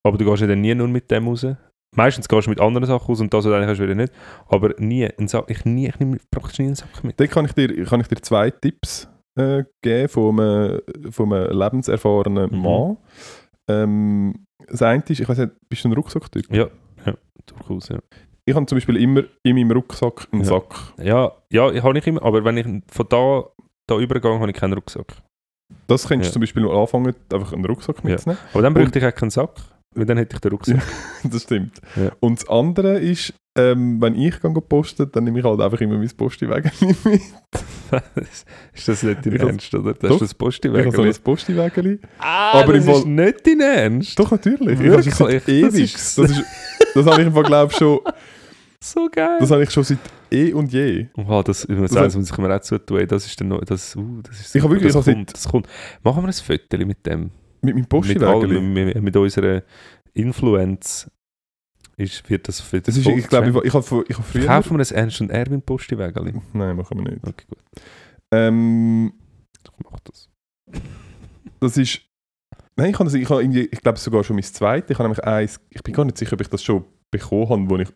aber du gehst ja dann nie nur mit dem raus. Meistens gehst du mit anderen Sachen raus und das, du eigentlich hast, wieder nicht. Aber nie, einen Sack, ich, nie, ich nehme praktisch nie einen Sack mit. Dann kann ich dir, kann ich dir zwei Tipps äh, geben von einem, von einem lebenserfahrenen Mhm. Mann. Ähm, das eine ist, ich weiß nicht, bist du ein Rucksacktyp? Ja, ja, durchaus, ja. Ich habe zum Beispiel immer in meinem Rucksack einen Ja. Sack. Ja, ja, habe ich immer, aber wenn ich von da, da übergehe, habe ich keinen Rucksack. Das könntest Ja. du zum Beispiel noch anfangen, einfach einen Rucksack Ja. mitzunehmen. Aber dann bräuchte ich auch keinen Sack, weil dann hätte ich den Rucksack. <laughs> das stimmt. Ja. Und das andere ist, ähm, wenn ich gehe posten, dann nehme ich halt einfach immer mein Postiwägel <laughs> mit. <laughs> ist das nicht dein Ich Ernst, oder? Das Doch. ist das Ich habe so ein Postiwägel. Ah, Aber das im ist Fall- nicht dein Ernst? Doch, natürlich. Ich habe Wirklich? Das ewig. Das, ist, das habe ich im glaube schon, So geil. das habe ich schon seit eh und je. Oh, das, ich muss Das- sagen, das mir auch zutun. Das ist dann noch, das, uh, das ist Ich habe wirklich- das, kommt, das kommt. Machen wir ein Foto mit dem. Mit meinem Mit, Postiwägel. allem, mit, mit unserer Influenz ist, wird das für Das ist, ich glaube, ich, ich habe ich habe früher... Kaufen wir ein Ernst und Erwin Postiwägel? Nein, machen wir nicht. Okay, gut. Ähm, Ich mach das. das ist... Nein, ich habe, das, ich habe irgendwie, ich glaube sogar schon mein zweites. Ich habe nämlich eins, ich bin gar nicht sicher, ob ich das schon bekommen habe, wo ich...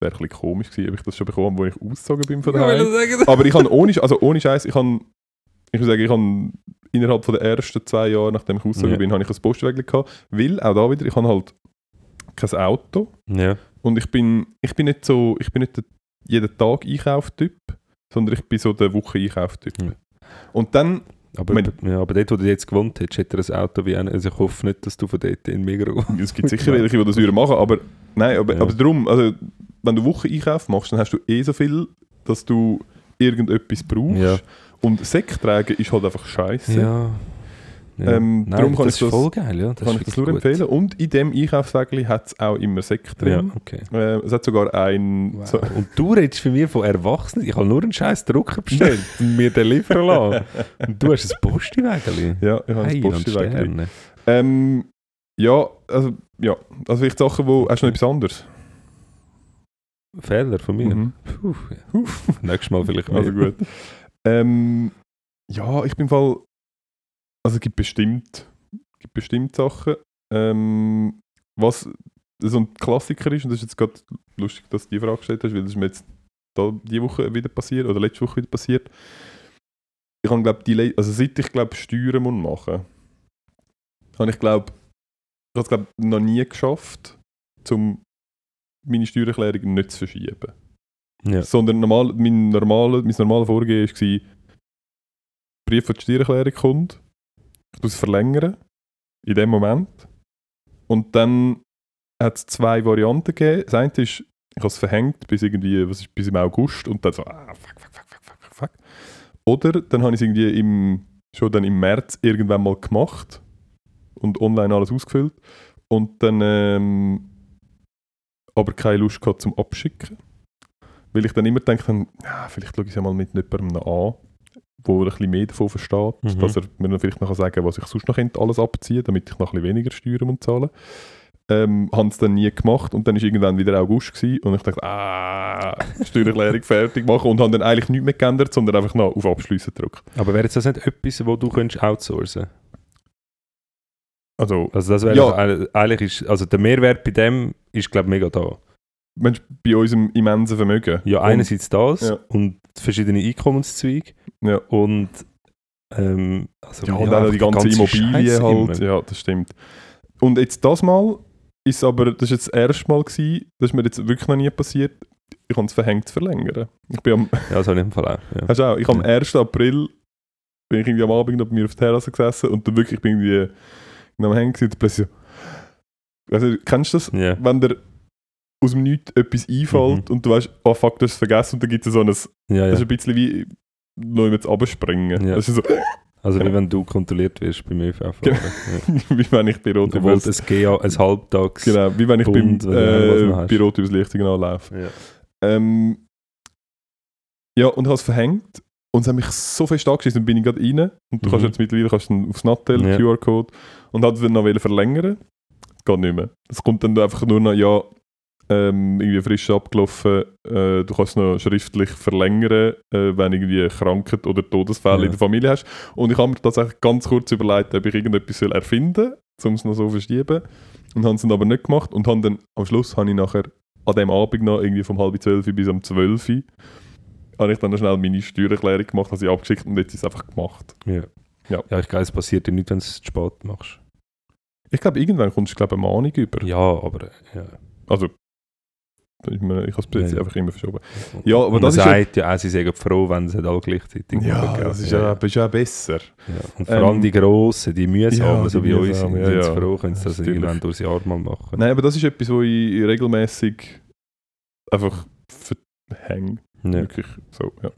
Wäre ein bisschen komisch gewesen, ob ich das schon bekommen habe, wo ich ausgezogen bin von daheim. Aber ich habe ohne, also ohne Scheiß, ich habe, ich würde sagen, ich habe innerhalb von der ersten zwei Jahre, nachdem ich ausgezogen Ja. bin, habe ich ein Postwägel gehabt. Weil, auch da wieder, ich habe halt kein Auto Ja. und ich bin, ich bin nicht so, ich bin nicht der jeden Tag Einkauftyp, sondern ich bin so der Woche Einkauftyp. Ja. Und dann, Aber, Mein- ja, aber dort, wo du jetzt gewohnt hättest, hätte er ein Auto wie einer. Also ich hoffe nicht, dass du von dort in Migros... es gibt sicher <laughs> welche, die das würden machen, aber nein, aber, Ja. aber darum, also wenn du Woche Einkauf machst, dann hast du eh so viel, dass du irgendetwas brauchst. Ja. Und Sekt tragen ist halt einfach scheiße. Ja. Ja. Ähm, Nein, darum kann das ich ist das- voll geil, ja. Das kann ich das nur gut. empfehlen. Und in dem Einkaufswägel hat es auch immer Sekt Ja, drin. okay. Äh, es hat sogar ein... Wow. So, Und du redest für mich von Erwachsenen. Ich habe nur einen scheiß Drucker bestellt <laughs> und mir den liefern lassen. Und du hast ein Postiwägel. ja, ich habe Hey, ein. Sterne. Ähm, ja, also, ja, also vielleicht Sachen, wo... Hast du noch etwas anderes? Fehler von mir. Mhm. Puh, ja. Nächstes Mal vielleicht mehr. Also gut. <laughs> ähm, ja, ich bin Fall... Also es gibt bestimmt, gibt bestimmt Sachen. Ähm, was so ein Klassiker ist, und das ist jetzt gerade lustig, dass du die Frage gestellt hast, weil das ist mir jetzt da die Woche wieder passiert, oder letzte Woche wieder passiert. Ich habe, glaube die also seit ich, glaube Steuern muss machen, habe ich, glaube ich habe es, glaube noch nie geschafft, um meine Steuererklärung nicht zu verschieben. Ja. Sondern normal, mein, normale, mein normales Vorgehen war, Brief von der Steuererklärung kommt, ich es verlängern, in dem Moment. Und dann hat es zwei Varianten gegeben. Das eine ist, ich habe es verhängt bis irgendwie, was ist, bis im August und dann so, ah, fuck, fuck, fuck, fuck, fuck, fuck. Oder dann habe ich es irgendwie im, schon dann im März irgendwann mal gemacht und online alles ausgefüllt und dann ähm, aber keine Lust gehabt zum Abschicken. Weil ich dann immer denke, ja, vielleicht schaue ich es ja mal mit jemandem an, wo er ein bisschen mehr davon versteht, Mhm. dass er mir dann vielleicht noch sagen kann, was ich sonst noch könnte, alles abziehen damit ich noch ein bisschen weniger Steuern muss zahlen ähm, haben es dann nie gemacht und dann ist irgendwann wieder August gewesen und ich dachte, ah, <laughs> Steuererklärung fertig machen und haben dann eigentlich nichts mehr geändert, sondern einfach noch auf Abschließen gedrückt. Aber wäre jetzt das nicht etwas, wo du könntest outsourcen Also, Also das wäre Ja. eigentlich ist, also der Mehrwert bei dem ist glaube ich mega da. Mensch, bei unserem immensen Vermögen. Ja, Und- einerseits das Ja. und verschiedene Einkommenszweige Ja. und ähm, also, Ja, und auch noch die ganze, Immobilie Scheiße halt. immer. Ja, das stimmt. Und jetzt das Mal ist aber, das ist jetzt das erste Mal gewesen, das ist mir jetzt wirklich noch nie passiert, ich habe es verhängt zu verlängern. Ich bin am, Ja, das habe ich im Fall auch. Ja. hast du auch, ich am Ja. 1. April bin ich irgendwie am Abend noch bei mir auf der Terrasse gesessen und dann wirklich, ich bin irgendwie am Hängen und plötzlich also, kennst du das? Ja. Wenn dir aus dem Nichts etwas einfällt und du weißt, oh fuck, du hast es vergessen und dann gibt es so ein, das Ja, ja. ist ein bisschen wie noch jetzt runterspringen. Ja. Das ist so, Also wie wenn du kontrolliert wirst beim ÖV. Genau. Ja. <laughs> wie wenn ich bei Rot Obwohl übers, das GA ein Halbtags... genau, wie wenn ich beim Bund, äh, noch äh, bei Rot übers Lichtsignal laufe. Ja. Ähm, ja, und habe es verhängt. Und es hat mich so fest angeschissen, dann bin ich gerade rein. Und du kannst Mhm. jetzt mittlerweile kannst du dann aufs Nattel, Ja. QR-Code. Und hat dann noch verlängern. Das geht nicht mehr. Es kommt dann einfach nur noch, ja, ähm, irgendwie frisch abgelaufen. Äh, du kannst noch schriftlich verlängern, äh, wenn irgendwie Krankheit oder Todesfälle Ja. in der Familie hast. Und ich habe mir tatsächlich ganz kurz überlegt, ob ich irgendetwas erfinden soll, um es noch so verschieben. Und habe es dann aber nicht gemacht. Und habe dann, am Schluss habe ich nachher an dem Abend noch, irgendwie vom halb zwölf bis um zwölf, habe ich dann noch schnell meine Steuererklärung gemacht, habe sie abgeschickt und jetzt ist es einfach gemacht. Ja. Ja. ja, ich glaube, es passiert dir nicht, wenn du es zu spät machst. Ich glaube, irgendwann kommst du glaube eine Mahnung über. Ja, aber... Ja. Also, ich, meine, ich habe es bis jetzt einfach immer verschoben. Ja, aber Und das man sagt ja auch, sie sind froh, wenn sie alle gleichzeitig Ja, das ist ja, ist ja besser. Ja. Und vor allem Ähm, die Grossen, die mühsamen, ja, so wie uns, sind ja, froh, können sie das Natürlich. irgendwann durchs Jahr mal machen. Nein, aber das ist etwas, wo ich regelmäßig einfach verhänge. Wirklich so, ja.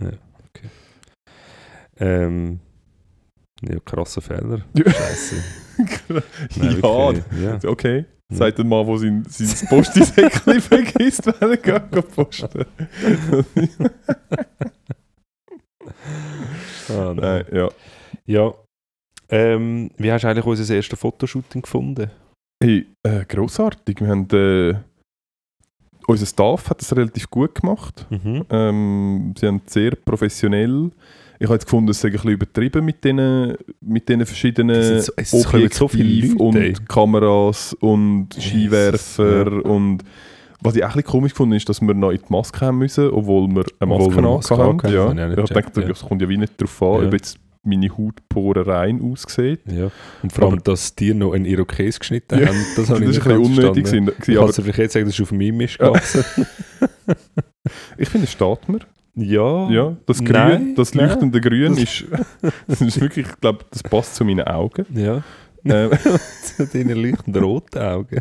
Ähm, ja, krasser Fehler. Ja. Scheiße. <laughs> Nein, ja. okay. Ja. Sagt der Mann, der sein, sein Postisäckchen <laughs> vergisst, wenn er geht geht posten. Ah, nein. Nein, ja. Ja. Ähm, wie hast du eigentlich unser erstes Fotoshooting gefunden? Hey, äh, grossartig. Wir haben, äh, unser Staff hat das relativ gut gemacht. Mhm. Ähm, sie haben sehr professionell. Ich habe jetzt gefunden, es sei ein bisschen übertrieben mit diesen mit den verschiedenen so- kommen so und ey. Kameras und Jesus, Skiwerfer ja. und was ich auch ein bisschen komisch gefunden ist, dass wir noch in die Maske haben müssen, obwohl wir eine Maske wir Maske haben. angehabt Ja. haben, habe ich nicht dachte, ja. das kommt ja wie nicht darauf an, Ja. ob jetzt meine Hautporen rein aussieht. Ja. Und vor allem, dass die noch einen Irokes geschnitten Ja. haben, das Das habe war ich ein nicht bisschen ganz unnötig. verstanden. gewesen, Ich aber kann es dir vielleicht jetzt sagen, das ist auf meinem Mist Ja. gewachsen. <laughs> ich finde, es steht mir. Ja. Ja, das Grün, Nein, das nein. leuchtende Grün ist, <laughs> das ist wirklich, ich glaube, das passt zu meinen Augen. Ja. Ähm, <laughs> Zu deinen leuchtenden roten Augen.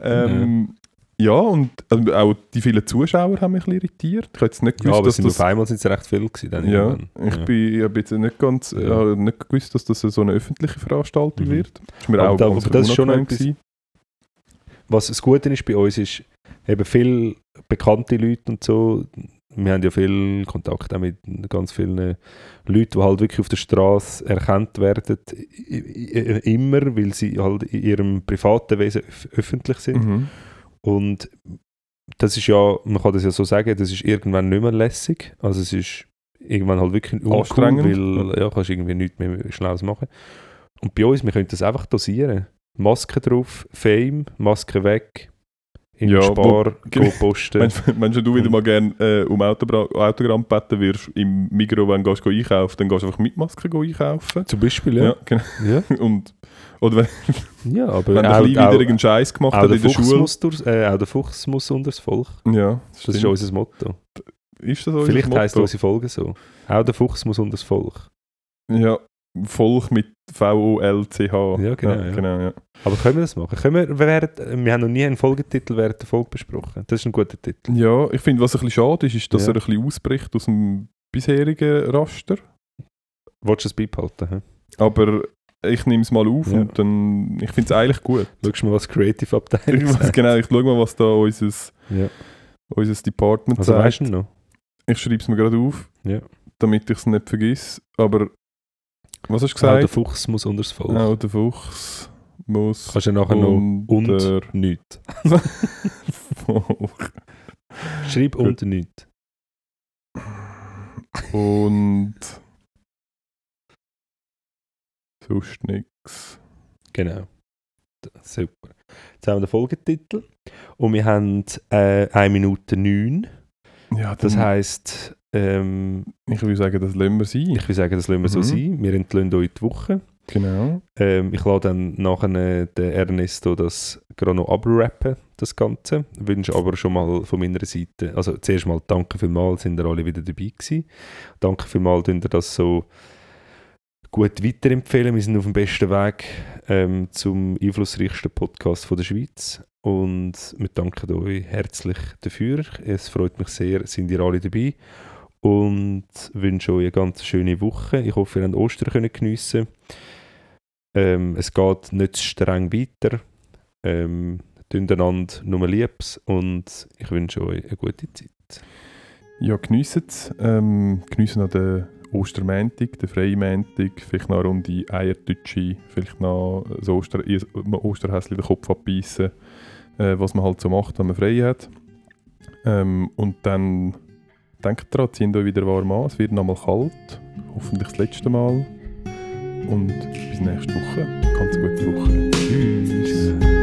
ähm, ja, und also auch die vielen Zuschauer haben mich ein bisschen irritiert. Ich habe jetzt nicht Ja, gewusst, aber es dass sind das... auf einmal sind es recht viel gewesen. Dann Ja, ich, ja. bin, ich habe jetzt nicht ganz Ja. ja. habe nicht gewusst, dass das so eine öffentliche Veranstaltung Mhm. wird. Das ist mir Aber auch da- aber das ist schon etwas- gewesen. Was das Gute ist bei uns, ist eben viele bekannte Leute und so. Wir haben ja viel Kontakt auch mit ganz vielen Leuten, die halt wirklich auf der Straße erkannt werden, immer, weil sie halt in ihrem privaten Wesen öff- öffentlich sind. Mhm. Und das ist ja, man kann das ja so sagen, das ist irgendwann nicht mehr lässig. Also es ist irgendwann halt wirklich Anstrengend. weil ja, kannst irgendwie nichts mehr Schlaues machen. Und bei uns, wir können das einfach dosieren. Maske drauf, Fame, Maske weg, in Ja, Spar, <laughs> wo- posten. Wenn, wenn du wieder mal gerne äh, um Autobra Autogramm gebeten wirst im Migros, wenn du gehst einkaufen, dann gehst du einfach mit Maske einkaufen. Zum Beispiel, Ja, ja. genau. Ja, <laughs> Und, oder wenn, ja aber wenn auch, wieder irgendeinen Scheiß gemacht hat in der Fuchs Schule. muss durch, äh, auch der Fuchs muss unter das Volk. Ja, Das ist unser Motto. Ist das unser Vielleicht Motto? heisst unsere Folge so. Auch der Fuchs muss unter das Volk. Ja, Volk mit V-O-L-C-H. Ja, genau, ja. genau ja. Aber können wir das machen? Können wir, während, wir haben noch nie einen Folgetitel während der Folge besprochen. Das ist ein guter Titel. Ja, ich finde, was ein bisschen schade ist, ist, dass Ja. er ein bisschen ausbricht aus dem bisherigen Raster. Wolltest du es beibehalten? He? Aber ich nehme es mal auf Ja. und dann, ich finde es eigentlich gut. Schau mal, was Creative Abteilung sagt. genau, ich schaue mal, was da unser, Ja. unser Department Also sagt. weißt du noch? Ich schreibe es mir gerade auf. Ja. damit ich es nicht vergesse. Aber was hast du Auch der gesagt? Fuchs muss unter das Volk. Auch der Fuchs muss Kannst du nachher noch unter nichts. <laughs> Volk. Schreib Gut. unter nichts. Und sonst nichts. Genau. Super. Jetzt haben wir den Folgetitel. Und wir haben äh, 1 Minute 9. Ja, Das heisst, ähm, ich würde sagen, das lassen wir sein. ich würde sagen, das lassen wir so Mhm. sein. Wir entlösen euch die Woche. Genau. Ähm, ich lade dann nachher den Ernesto das gerade noch abrappen, das Ganze. Wünsche aber schon mal von meiner Seite, also zuerst mal danke vielmals, sind ihr alle wieder dabei gewesen. Danke vielmals, dass ihr das so gut weiterempfehlen. Wir sind auf dem besten Weg ähm, zum einflussreichsten Podcast von der Schweiz und wir danken euch herzlich dafür. Es freut mich sehr, sind ihr alle dabei und wünsche euch eine ganz schöne Woche. Ich hoffe, ihr habt Ostern geniessen ähm, es geht nicht zu streng weiter. Ähm, tun einander nur Liebes und ich wünsche euch eine gute Zeit. Ja, geniessen es. Ähm, geniessen noch den Ostermäntig, den freien Mäntig, vielleicht noch eine Runde Eiertütschi, vielleicht noch ein Osterhäschen den Kopf abbeissen, äh, was man halt so macht, wenn man frei hat. Ähm, und dann denkt dran, zieht euch wieder warm an, es wird noch mal kalt, hoffentlich das letzte Mal. Und bis nächste Woche. Ganz gute Woche. Tschüss.